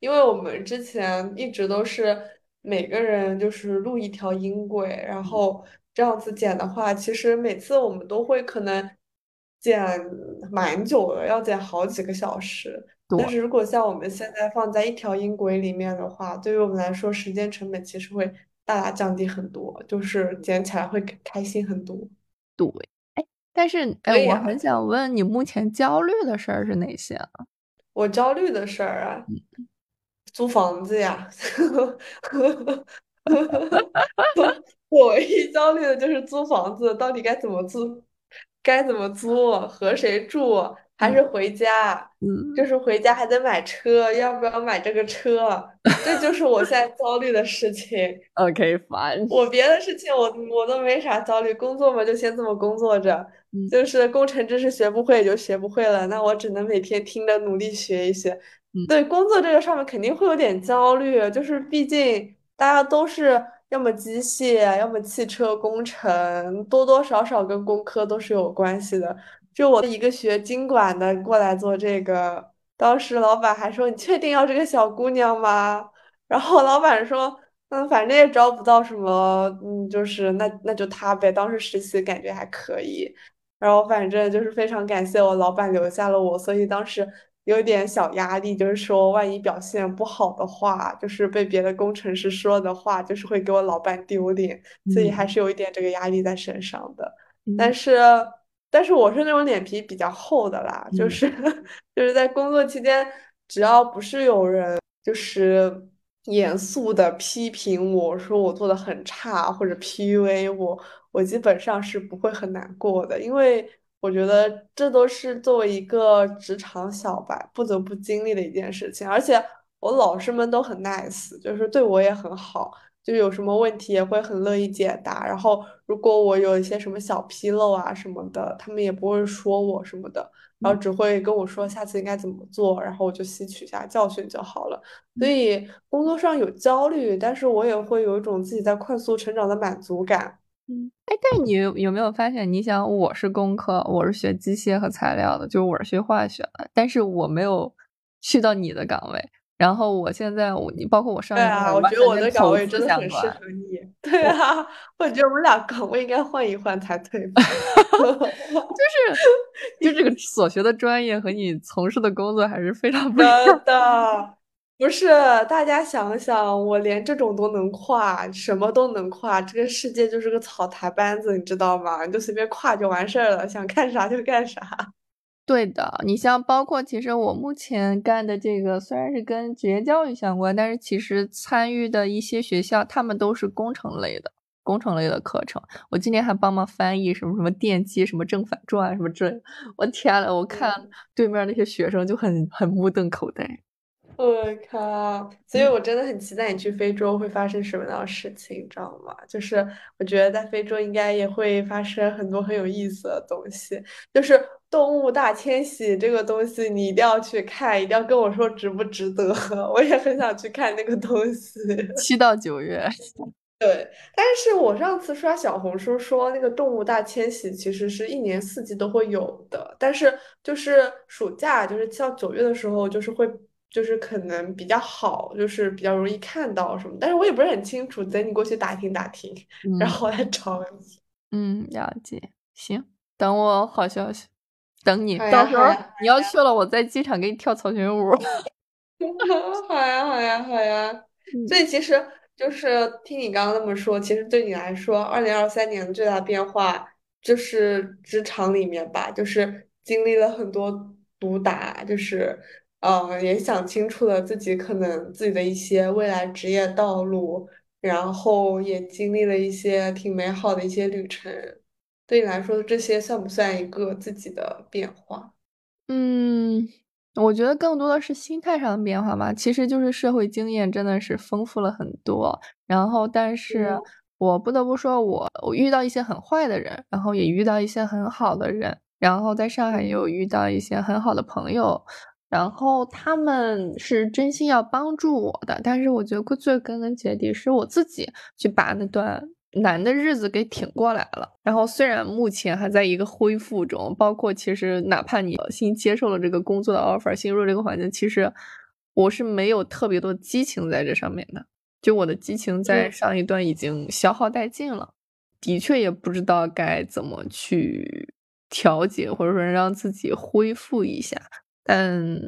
因为我们之前一直都是每个人就是录一条音轨，然后这样子剪的话，其实每次我们都会可能剪蛮久的，要剪好几个小时。但，是如果像我们现在放在一条音轨里面的话，对于我们来说，时间成本其实会大大降低很多，就是剪起来会开开心很多。对，哎，但是我很想问你目前焦虑的事儿是哪些啊？我焦虑的事儿啊。租房子呀，我唯一焦虑的就是租房子，到底该怎么租，该怎么租，和谁住，还是嗯回家？就嗯是回家还得买车，要不要买这个车？这就是我现在焦虑的事情。OK fine，我别的事情我我都没啥焦虑，工作嘛就先这么工作着，嗯就是工程知识学不会也就学不会了，那我只能每天听着努力学一学。对，工作这个上面肯定会有点焦虑，就是毕竟大家都是要么机械，要么汽车工程，多多少少跟工科都是有关系的。就我一个学经管的过来做这个，当时老板还说：“你确定要这个小姑娘吗？”然后老板说。嗯，反正也招不到什么，嗯，就是那那就他呗。当时实习感觉还可以，然后反正就是非常感谢我老板留下了我，所以当时有点小压力，就是说万一表现不好的话，就是被别的工程师说的话，就是会给我老板丢脸，所以还嗯是有一点这个压力在身上的。但嗯是，但是我是那种脸皮比较厚的啦，就嗯是 就是在工作期间，只要不是有人。就是严肃的批评我说我做的很差，或者 PUA 我，我基本上是不会很难过的，因为我觉得这都是作为一个职场小白不得不经历的一件事情，而且我老师们都很 nice，就是对我也很好，就有什么问题也会很乐意解答，然后如果我有一些什么小纰漏啊什么的，他们也不会说我什么的。然后只会跟我说下次应该怎么做，然后我就吸取一下教训就好了。所嗯以工作上有焦虑，但是我也会有一种自己在快速成长的满足感。嗯，哎，但你有有没有发现？你想，我是工科，我是学机械和材料的，就是我是学化学的，但是我没有去到你的岗位。然后我现在，我你包括我上我觉得我的岗位真的很适。合你。对啊，我觉得我们俩岗位应该换一换才对吧？就是就这个 所学的专业和你从事的工作还是非常不一样。的，不是，大家想想，我连这种都能跨，什么都能跨，这个世界就是个草台班子，你知道吗？你就随便跨就完事儿了，想干啥就干啥。对的，你像包括其实我目前干的这个虽然是跟职业教育相关，但是其实参与的一些学校，他们都是工程类的，工程类的课程。我今年还帮忙翻译什么什么电机、什么正反转什么之类的。我天呐，我看嗯，对面那些学生就很很目瞪口呆。我靠！所以嗯我真的很期待你去非洲会发生什么样的事情，你知道吗？就是我觉得在非洲应该也会发生很多很有意思的东西，就是动物大迁徙这个东西，你一定要去看，一定要跟我说值不值得。我也很想去看那个东西。七到九月，对，但是我上次刷小红书说，那个动物大迁徙其实是一年四季都会有的，但是就是暑假，就是七到九月的时候，就是会就是可能比较好，就是比较容易看到什么，但是我也不是很清楚，等你过去打听打听，然嗯后来找你。嗯，了解。行，等我好消息，等你，到时候你要去了，我在机场给你跳草裙舞。好呀，好呀，好呀。所嗯以其实就是听你刚刚那么说，其实对你来说，二零二三年的最大变化就是职场里面吧，就是经历了很多毒打，就是呃也想清楚了自己可能自己的一些未来职业道路，然后也经历了一些挺美好的一些旅程。对你来说，这些算不算一个自己的变化？嗯，我觉得更多的是心态上的变化吧。其实就是社会经验真的是丰富了很多，然后但是嗯我不得不说我，我遇到一些很坏的人，然后也遇到一些很好的人，然后在上海也有遇到一些很好的朋友，然后他们是真心要帮助我的，但是我觉得最根根结底是我自己去把那段难的日子给挺过来了。然后虽然目前还在一个恢复中，包括其实哪怕你新接受了这个工作的 offer，新入这个环境，其实我是没有特别多激情在这上面的。就我的激情在嗯上一段已经消耗殆尽了，的确也不知道该怎么去调节，或者说让自己恢复一下。但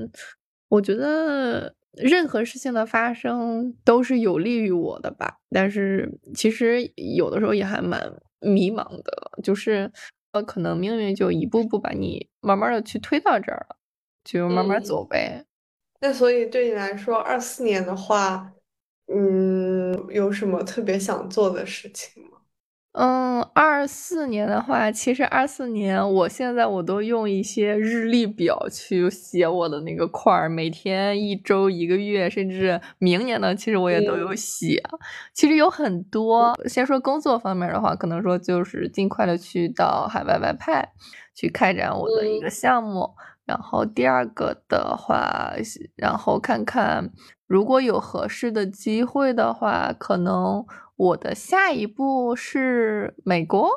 我觉得任何事情的发生都是有利于我的吧。但是其实有的时候也还蛮迷茫的，就是呃，可能命运就一步步把你慢慢的去推到这儿了，就慢慢嗯走呗。那所以对你来说，二四年的话，嗯，有什么特别想做的事情吗？嗯，二四年的话，其实二四年，我现在我都用一些日历表去写我的那个块儿，每天、一周、一个月，甚至明年呢，其实我也都有嗯写。其实有很多，先说工作方面的话，可能说就是尽快的去到海外外派，去开展我的一个项目。然后第二个的话，然后看看如果有合适的机会的话，可能我的下一步是美国，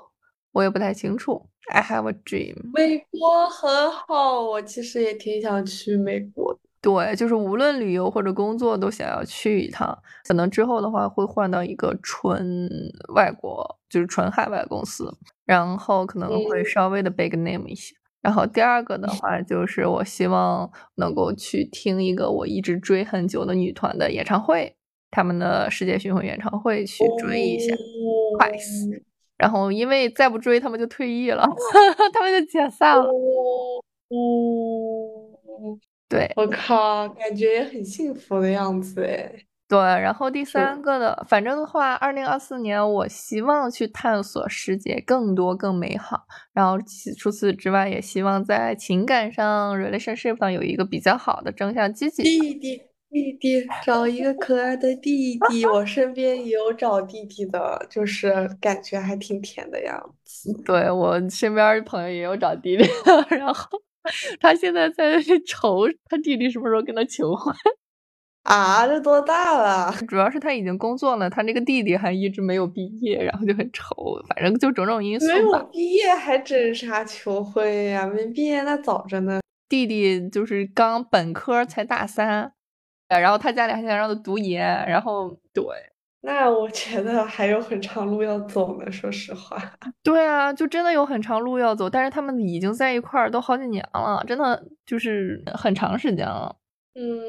我也不太清楚。I have a dream。美国很好，我其实也挺想去美国的。对，就是无论旅游或者工作都想要去一趟。可能之后的话会换到一个纯外国，就是纯海外公司，然后可能会嗯稍微的 big name 一些。然后第二个的话，就是我希望能够去听一个我一直追很久的女团的演唱会，他们的世界巡回演唱会去追一下。Twice 然后因为再不追，他们就退役了，他们就解散了。哦哦，对我靠，感觉也很幸福的样子诶。对，然后第三个的，反正的话，二零二四年我希望去探索世界更多更美好。然后其除此之外，也希望在情感上 relationship 上有一个比较好的正向积极。弟弟，弟弟，找一个可爱的弟弟。我身边也有找弟弟的，就是感觉还挺甜的样子。对我身边朋友也有找弟弟的，然后他现在在愁他弟弟什么时候跟他求婚。啊，这多大了？主要是他已经工作了，他那个弟弟还一直没有毕业，然后就很愁，反正就种种因素没有吧。毕业还整啥求婚呀？没毕业那早着呢。弟弟就是刚本科才大三，然后他家里还想让他读研，然后对那我觉得还有很长路要走呢，说实话。对啊，就真的有很长路要走，但是他们已经在一块儿都好几年了，真的就是很长时间了。嗯，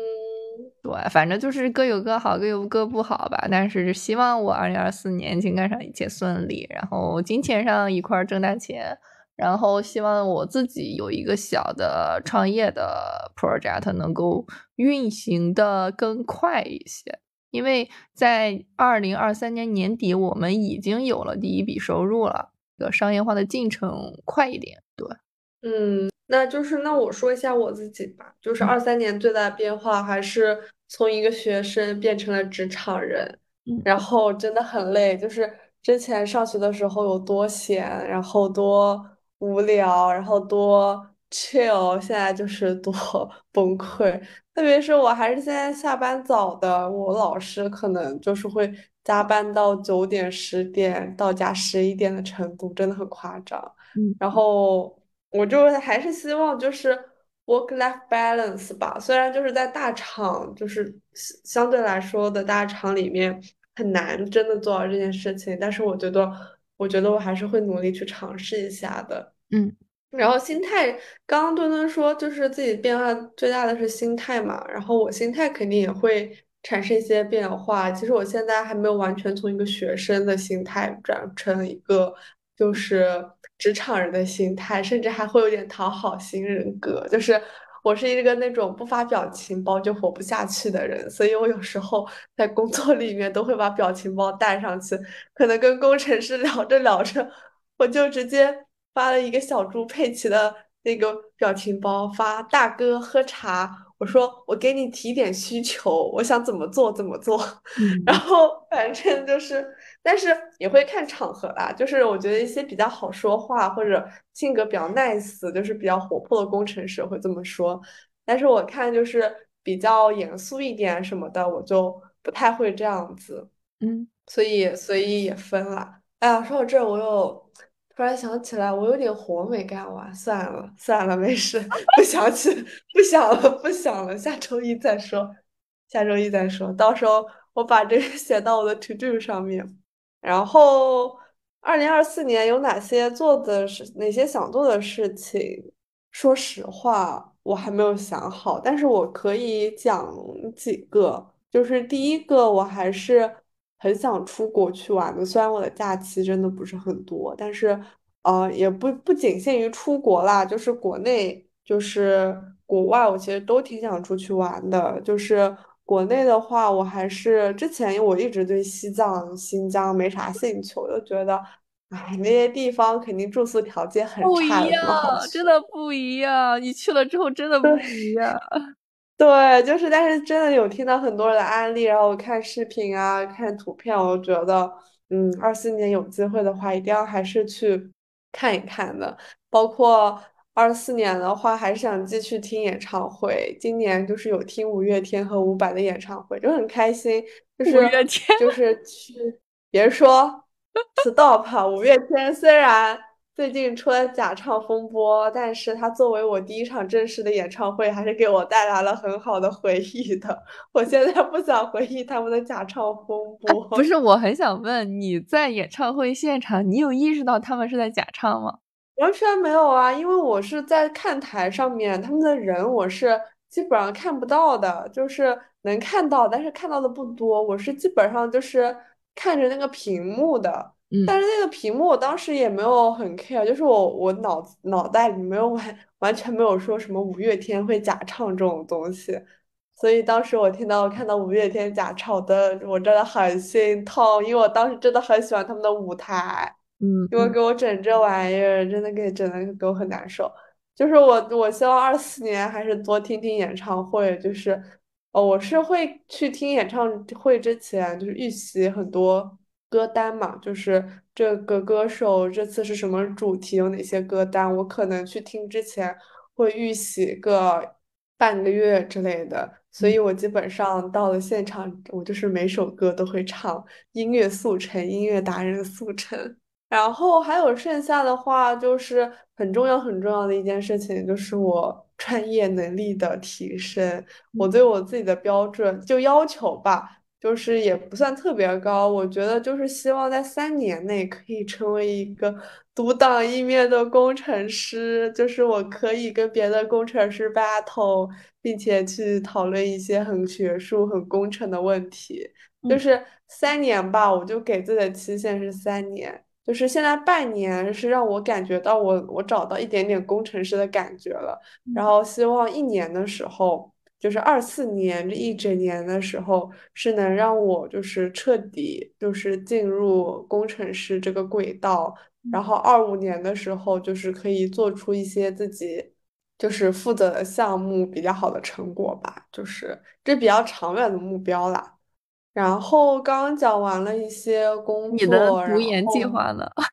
对，反正就是各有各好，各有各不好吧。但是希望我二零二四年情感上一切顺利，然后金钱上一块儿挣大钱，然后希望我自己有一个小的创业的 project 能够运行的更快一些。因为在二零二三年年底，我们已经有了第一笔收入了，这个商业化的进程快一点。对，嗯，那就是那我说一下我自己吧，就是嗯二三年最大的变化还是从一个学生变成了职场人，嗯然后真的很累，就是之前上学的时候有多闲，然后多无聊，然后多 chill，现在就是多 崩溃。特别是我还是现在下班早的，我老师可能就是会加班到九点、十点，到家十一点的程度，真的很夸张。嗯然后我就还是希望，就是 work-life balance 吧。虽然就是在大厂，就是相相对来说的大厂里面很难真的做到这件事情，但是我觉得，我觉得我还是会努力去尝试一下的。嗯然后心态，刚刚墩墩说就是自己变化最大的是心态嘛，然后我心态肯定也会产生一些变化。其实我现在还没有完全从一个学生的心态转成一个就是职场人的心态，甚至还会有点讨好型人格，就是我是一个那种不发表情包就活不下去的人，所以我有时候在工作里面都会把表情包带上去，可能跟工程师聊着聊着。我就直接发了一个小猪佩奇的那个表情包，发大哥喝茶，我说我给你提点需求，我想怎么做怎么做，然嗯后反正就是，但是也会看场合啦，就是我觉得一些比较好说话或者性格比较 nice，就是比较活泼的工程师会这么说，但是我看就是比较严肃一点什么的，我就不太会这样子，嗯所以所以也分了。哎呀，说到这儿，我又突然想起来，我有点活没干完，算了算了，没事，不想起，不想了，不想了，下周一再说，下周一再说，到时候我把这个写到我的 to do 上面。然后，二零二四年有哪些做的事，哪些想做的事情？说实话，我还没有想好，但是我可以讲几个。就是第一个，我还是很想出国去玩的。虽然我的假期真的不是很多，但是呃，也不不仅限于出国啦，就是国内，就是国外，我其实都挺想出去玩的。就是国内的话，我还是之前我一直对西藏、新疆没啥兴趣，我就觉得，哎，那些地方肯定住宿条件很差，不一样？真的不一样。你去了之后真的不一样。对，就是，但是真的有听到很多人的案例，然后我看视频啊，看图片，我就觉得，嗯，二四年有机会的话，一定要还是去看一看的。包括二四年的话，还是想继续听演唱会。今年就是有听五月天和伍佰的演唱会，就很开心。就是五月天，就是去，别说 stop，五月天虽然。最近出了假唱风波，但是他作为我第一场正式的演唱会，还是给我带来了很好的回忆的。我现在不想回忆他们的假唱风波，不，是，我很想问你在演唱会现场，你有意识到他们是在假唱吗？完全没有啊，因为我是在看台上面，他们的人我是基本上看不到的，就是能看到，但是看到的不多。我是基本上就是看着那个屏幕的。嗯但是那个屏幕我当时也没有很 care，就是我我脑子脑袋里没有完完全没有说什么五月天会假唱这种东西，所以当时我听到看到五月天假唱的，我真的很心痛，因为我当时真的很喜欢他们的舞台，因为嗯嗯给我整这玩意儿真的给整的给我很难受。就是我我希望二四年还是多听听演唱会，就是哦，我是会去听演唱会之前就是预习很多歌单嘛，就是这个歌手这次是什么主题，有哪些歌单，我可能去听之前会预习个半个月之类的，所嗯以我基本上到了现场，我就是每首歌都会唱，音乐速成，音乐达人速成。然后还有剩下的话，就是很重要很重要的一件事情，就是我专业能力的提升。我嗯对我自己的标准就要求吧，就是也不算特别高。我觉得就是希望在三年内可以成为一个独当一面的工程师，就是我可以跟别的工程师 battle，并且去讨论一些很学术、很工程的问题。就嗯是三年吧，我就给自己的期限是三年。就是现在半年是让我感觉到我我找到一点点工程师的感觉了，然嗯。后希望一年的时候，就是二四年这一整年的时候，是能让我就是彻底就是进入工程师这个轨道，然后二五年的时候就是可以做出一些自己就是负责的项目比较好的成果吧，就是这比较长远的目标啦。然后刚刚讲完了一些工你的读研计后。划呢？啊，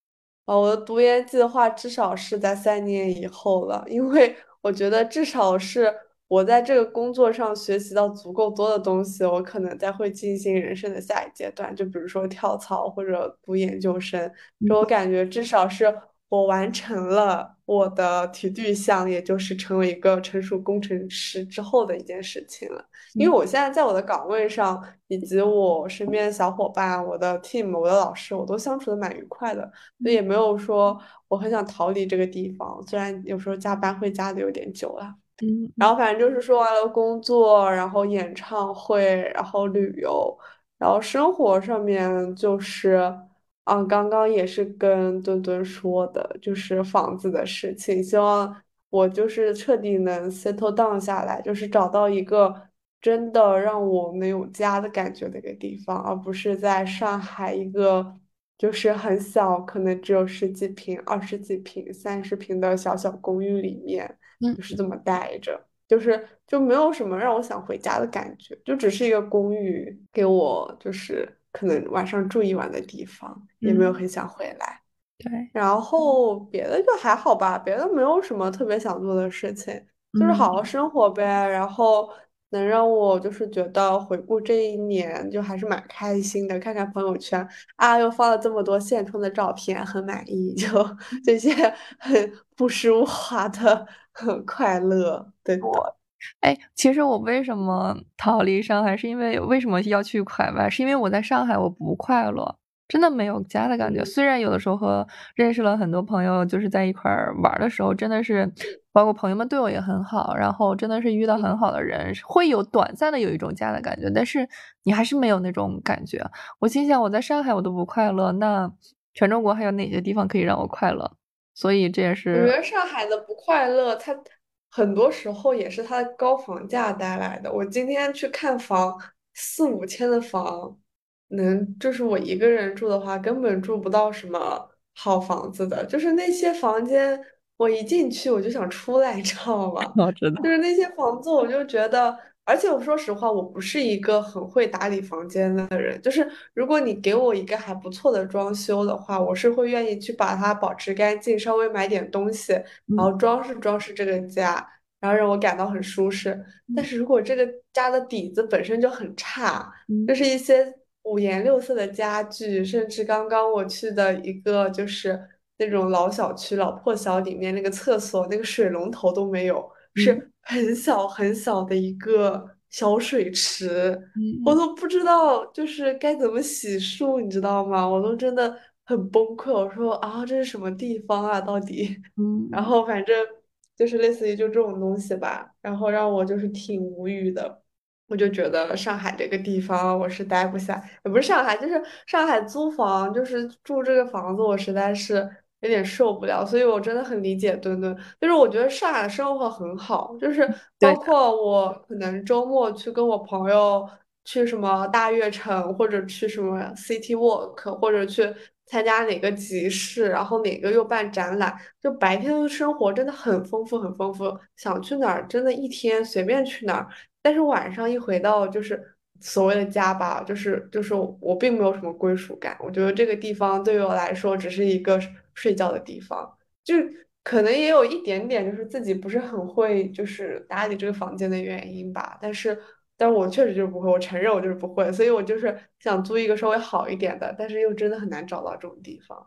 我的读研计划至少是在三年以后了，因为我觉得至少是我在这个工作上学习到足够多的东西，我可能才会进行人生的下一阶段，就比如说跳槽或者读研究生，就我感觉至少是我完成了我的 to do 项，也就是成为一个成熟工程师之后的一件事情了。因为嗯我现在在我的岗位上，以及我身边的小伙伴、我的 team、我的老师，我都相处的蛮愉快的，所以嗯也没有说我很想逃离这个地方。虽然有时候加班会加的有点久了。嗯嗯然后反正就是说完了工作，然后演唱会，然后旅游，然后生活上面就是，嗯，刚刚也是跟墩墩说的，就是房子的事情，希望我就是彻底能 settle down 下来，就是找到一个真的让我能有家的感觉的一个地方，而不是在上海一个就是很小，可能只有十几平、二十几平、三十平的小小公寓里面。嗯就是这么待着，就是就没有什么让我想回家的感觉，就只是一个公寓，给我就是可能晚上住一晚的地方，也没有嗯，很想回来。对，然后别的就还好吧，别的没有什么特别想做的事情，就是好好嗯生活呗。然后能让我就是觉得回顾这一年就还是蛮开心的，看看朋友圈啊，又发了这么多现充的照片，很满意，就这些很朴实无华的 很快乐。对的，哎，其实我为什么逃离上海，是因为为什么要去海外？是因为我在上海我不快乐，真的没有家的感觉。嗯虽然有的时候和认识了很多朋友，就是在一块儿玩儿的时候，真的是，包括朋友们对我也很好，然后真的是遇到很好的人，会有短暂的有一种家的感觉，但是你还是没有那种感觉。我心想，我在上海我都不快乐，那全中国还有哪些地方可以让我快乐？所以这也是我觉得上海的不快乐，它很多时候也是它的高房价带来的。我今天去看房，四五千的房，能就是我一个人住的话，根本住不到什么好房子的。就是那些房间，我一进去我就想出来，你知道吗？我知道，就是那些房子，我就觉得，而且我说实话，我不是一个很会打理房间的人。就是如果你给我一个还不错的装修的话，我是会愿意去把它保持干净，稍微买点东西，然后嗯装饰装饰这个家，然后让我感到很舒适。但嗯是如果这个家的底子本身就很差，就嗯是一些五颜六色的家具，甚至刚刚我去的一个就是那种老小区、老破小里面那个厕所，那个水龙头都没有。嗯是很小很小的一个小水池，我嗯都不知道就是该怎么洗漱，你知道吗？我都真的很崩溃。我说啊，这是什么地方啊？到底？然嗯后反正就是类似于就这种东西吧，然后让我就是挺无语的。我就觉得上海这个地方我是待不下，也不是上海，就是上海租房，就是住这个房子，我实在是有点受不了，所以我真的很理解墩墩。就是我觉得上海的生活很好，就是 包括我可能周末去跟我朋友去什么大悦城，或者去什么 City Walk，或者去参加哪个集市，然后哪个又办展览，就白天的生活真的很丰富，很丰富，想去哪儿真的一天随便去哪儿。但是晚上一回到就是所谓的家吧，就是就是我并没有什么归属感，我觉得这个地方对于我来说只是一个睡觉的地方。就可能也有一点点，就是自己不是很会，就是打理这个房间的原因吧。但是，但是我确实就是不会，我承认我就是不会，所以我就是想租一个稍微好一点的，但是又真的很难找到这种地方。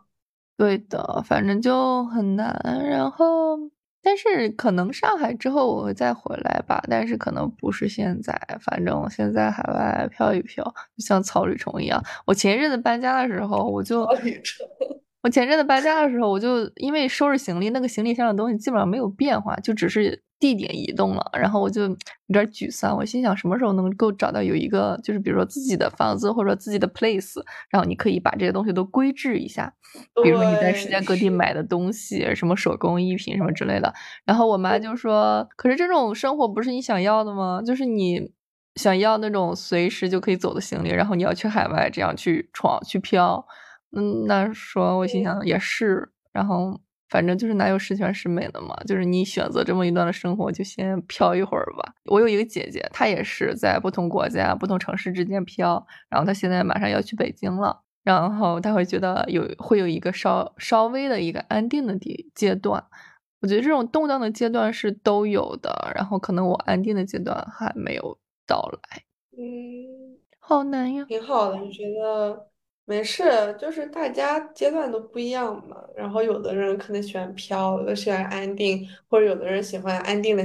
对的，反正就很难。然后，但是可能上海之后我会再回来吧，但是可能不是现在。反正我现在海外漂一漂，就像草履虫一样。我前一阵子搬家的时候，我就草履虫，我前阵子搬家的时候，我就因为收拾行李，那个行李箱的东西基本上没有变化，就只是地点移动了，然后我就有点沮丧。我心想，什么时候能够找到有一个，就是比如说自己的房子或者自己的 place，然后你可以把这些东西都规制一下，比如说你在世界，各地，买的东西，什么手工艺品什么之类的。然后我妈就说：“可是这种生活不是你想要的吗？就是你想要那种随时就可以走的行李，然后你要去海外这样去闯去飘。”嗯，那说我心嗯想也是，然后反正就是哪有十全十美的嘛，就是你选择这么一段的生活，就先飘一会儿吧。我有一个姐姐，她也是在不同国家、不同城市之间飘，然后她现在马上要去北京了，然后她会觉得有会有一个稍稍微的一个安定的地阶段。我觉得这种动荡的阶段是都有的，然后可能我安定的阶段还没有到来，嗯。好难呀。挺好的，我觉得没事，就是大家阶段都不一样嘛。然后有的人可能喜欢飘，有的喜欢安定，或者有的人喜欢安定的，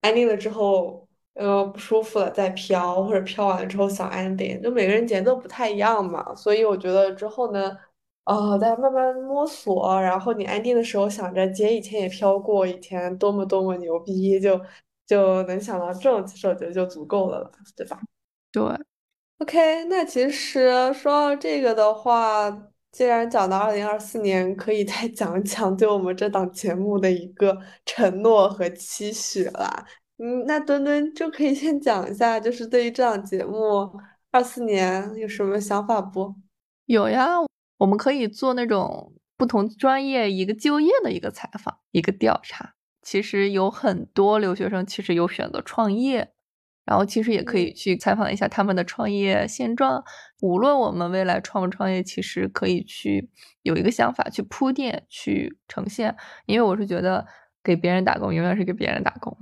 安定了之后，呃，不舒服了再飘，或者飘完了之后想安定，就每个人节奏不太一样嘛。所以我觉得之后呢，呃，大家慢慢摸索，然后你安定的时候想着姐以前也飘过，以前多么多么牛逼，就就能想到这种，其实我觉得就足够了，对吧？对，OK，那其实说到这个的话，既然讲到二零二四年，可以再 讲一讲对我们这档节目的一个承诺和期许啦。嗯，那墩墩就可以先讲一下，就是对于这档节目二四年有什么想法不？有呀，我们可以做那种不同专业一个就业的一个采访，一个调查。其实有很多留学生其实有选择创业。然后其实也可以去采访一下他们的创业现状。无论我们未来创不创业，其实可以去有一个想法去铺垫、去呈现。因为我是觉得给别人打工永远是给别人打工。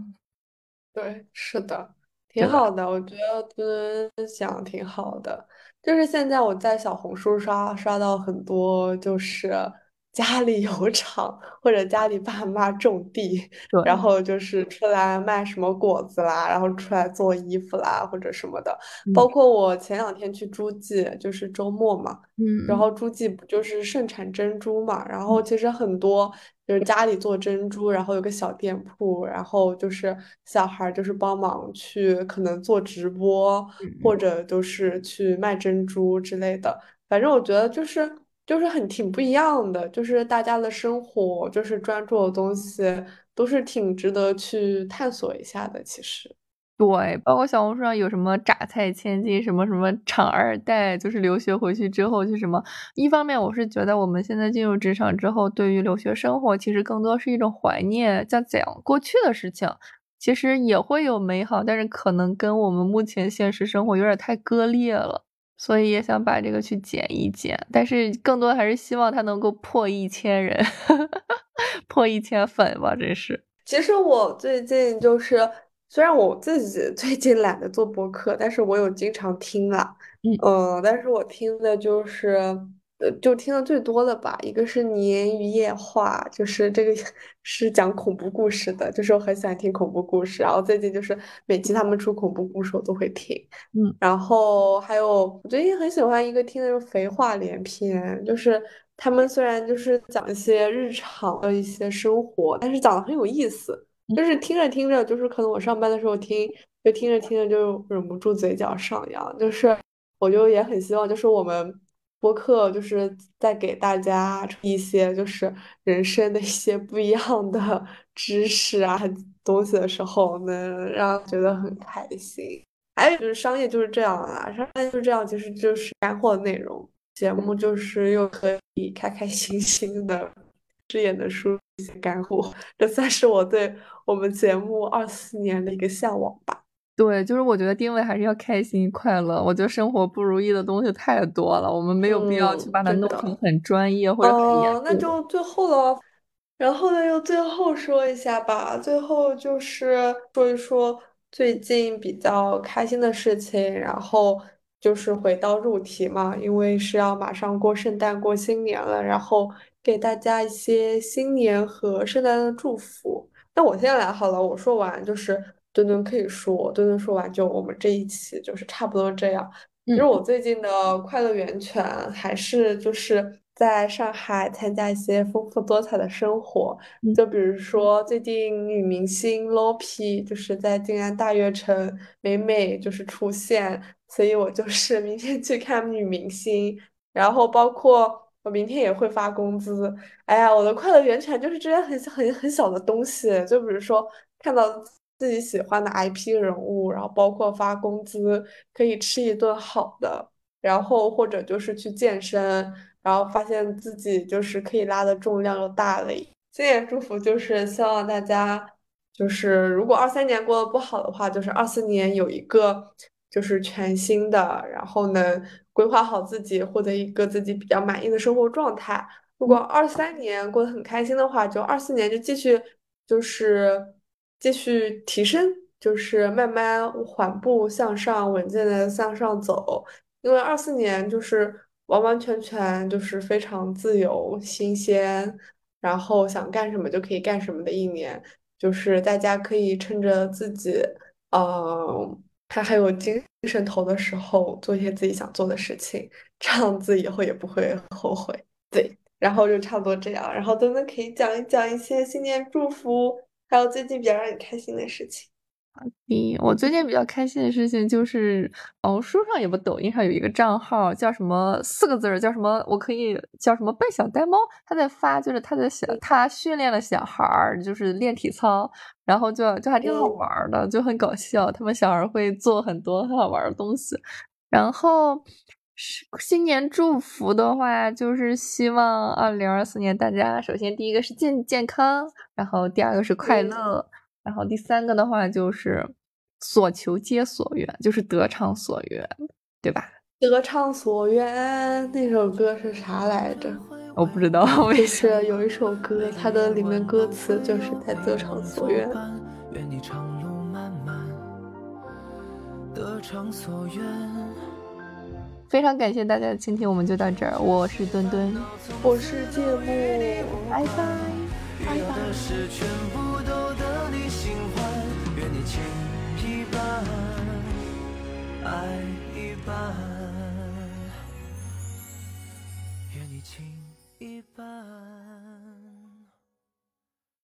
对，是的，挺好的。我觉得分享挺好的。就是现在我在小红书刷刷到很多，就是。家里有厂，或者家里爸妈种地，然后就是出来卖什么果子啦，然后出来做衣服啦，或者什么的。包括我前两天去诸暨，就是周末嘛，嗯，然后诸暨不就是盛产珍珠嘛，然后其实很多就是家里做珍珠，然后有个小店铺，然后就是小孩就是帮忙去可能做直播，或者就是去卖珍珠之类的。反正我觉得就是。就是很挺不一样的，就是大家的生活，就是专注的东西，都是挺值得去探索一下的。其实，对，包括小红书上有什么榨菜千金，什么什么厂二代，就是留学回去之后就什么。一方面，我是觉得我们现在进入职场之后，对于留学生活，其实更多是一种怀念，在讲过去的事情，其实也会有美好，但是可能跟我们目前现实生活有点太割裂了。所以也想把这个去减一减，但是更多还是希望它能够破一千人，破一千粉吧，真是。其实我最近就是，虽然我自己最近懒得做播客，但是我有经常听啊，嗯，但是我听的就是，呃，就听的最多的吧，一个是年鱼夜话，就是这个是讲恐怖故事的，就是我很喜欢听恐怖故事，然后最近就是每期他们出恐怖故事我都会听。嗯，然后还有，我最近很喜欢一个听的是肥话连篇，就是他们虽然就是讲一些日常的一些生活，但是讲的很有意思，就是听着听着，就是可能我上班的时候听，就听着听着就忍不住嘴角上扬，就是我就也很希望，就是我们播客就是在给大家一些就是人生的一些不一样的 知识啊东西的时候，能让觉得很开心。还有就是商业就是这样啊，商业就是这样，其实就是干货内容。节目就是又可以开开心心的，这也能输一些干货。这算是我对我们节目二四年的一个向往吧。对，就是我觉得定位还是要开心快乐。我觉得生活不如意的东西太多了，我们没有必要去把它弄成很专业或者很严肃。那就最后了。然后呢，又最后说一下吧。最后就是说一说。最近比较开心的事情，然后就是回到入题嘛，因为是要马上过圣诞、过新年了，然后给大家一些新年和圣诞的祝福。那我先来好了，我说完就是墩墩可以说，墩墩说完就我们这一期就是差不多这样。其实我最近的快乐源泉还是就是。在上海参加一些丰富多彩的生活，就比如说最近女明星 Lopi 就是在静安大悦城美美就是出现，所以我就是明天去看女明星，然后包括我明天也会发工资。哎呀，我的快乐源泉就是这些很很很小的东西，就比如说看到自己喜欢的 IP 人物，然后包括发工资可以吃一顿好的，然后或者就是去健身。然后发现自己就是可以拉的重量又大了。新年祝福就是希望大家就是如果二三年过得不好的话，就是二四年有一个就是全新的，然后能规划好自己，获得一个自己比较满意的生活状态。如果二三年过得很开心的话，就二四年就继续就是继续提升，就是慢慢缓步向上，稳健的向上走。因为二四年就是。完完全全就是非常自由、新鲜，然后想干什么就可以干什么的一年，就是大家可以趁着自己，嗯，还还有精神头的时候，做一些自己想做的事情，这样子以后也不会后悔。对，然后就差不多这样，然后真的可以讲一讲一些新年祝福，还有最近比较让你开心的事情。嗯，我最近比较开心的事情就是，哦，书上也不，抖音上有一个账号叫什么四个字儿，叫什么？我可以叫什么笨小呆猫？他在发，就是他在小，他训练了小孩儿，就是练体操，然后就就还挺好玩的，就很搞笑。他们小孩会做很多很好玩的东西。然后新年祝福的话，就是希望二零二四年大家首先第一个是健健康，然后第二个是快乐。然后第三个的话就是所求皆所愿，就是得偿所愿，对吧？得偿所愿那首歌是啥来着？我不知道。就是有一首歌，它的里面歌词就是在得偿所愿。非常感谢大家的倾听，我们就到这儿。我是墩墩，我是芥末，拜拜，拜拜。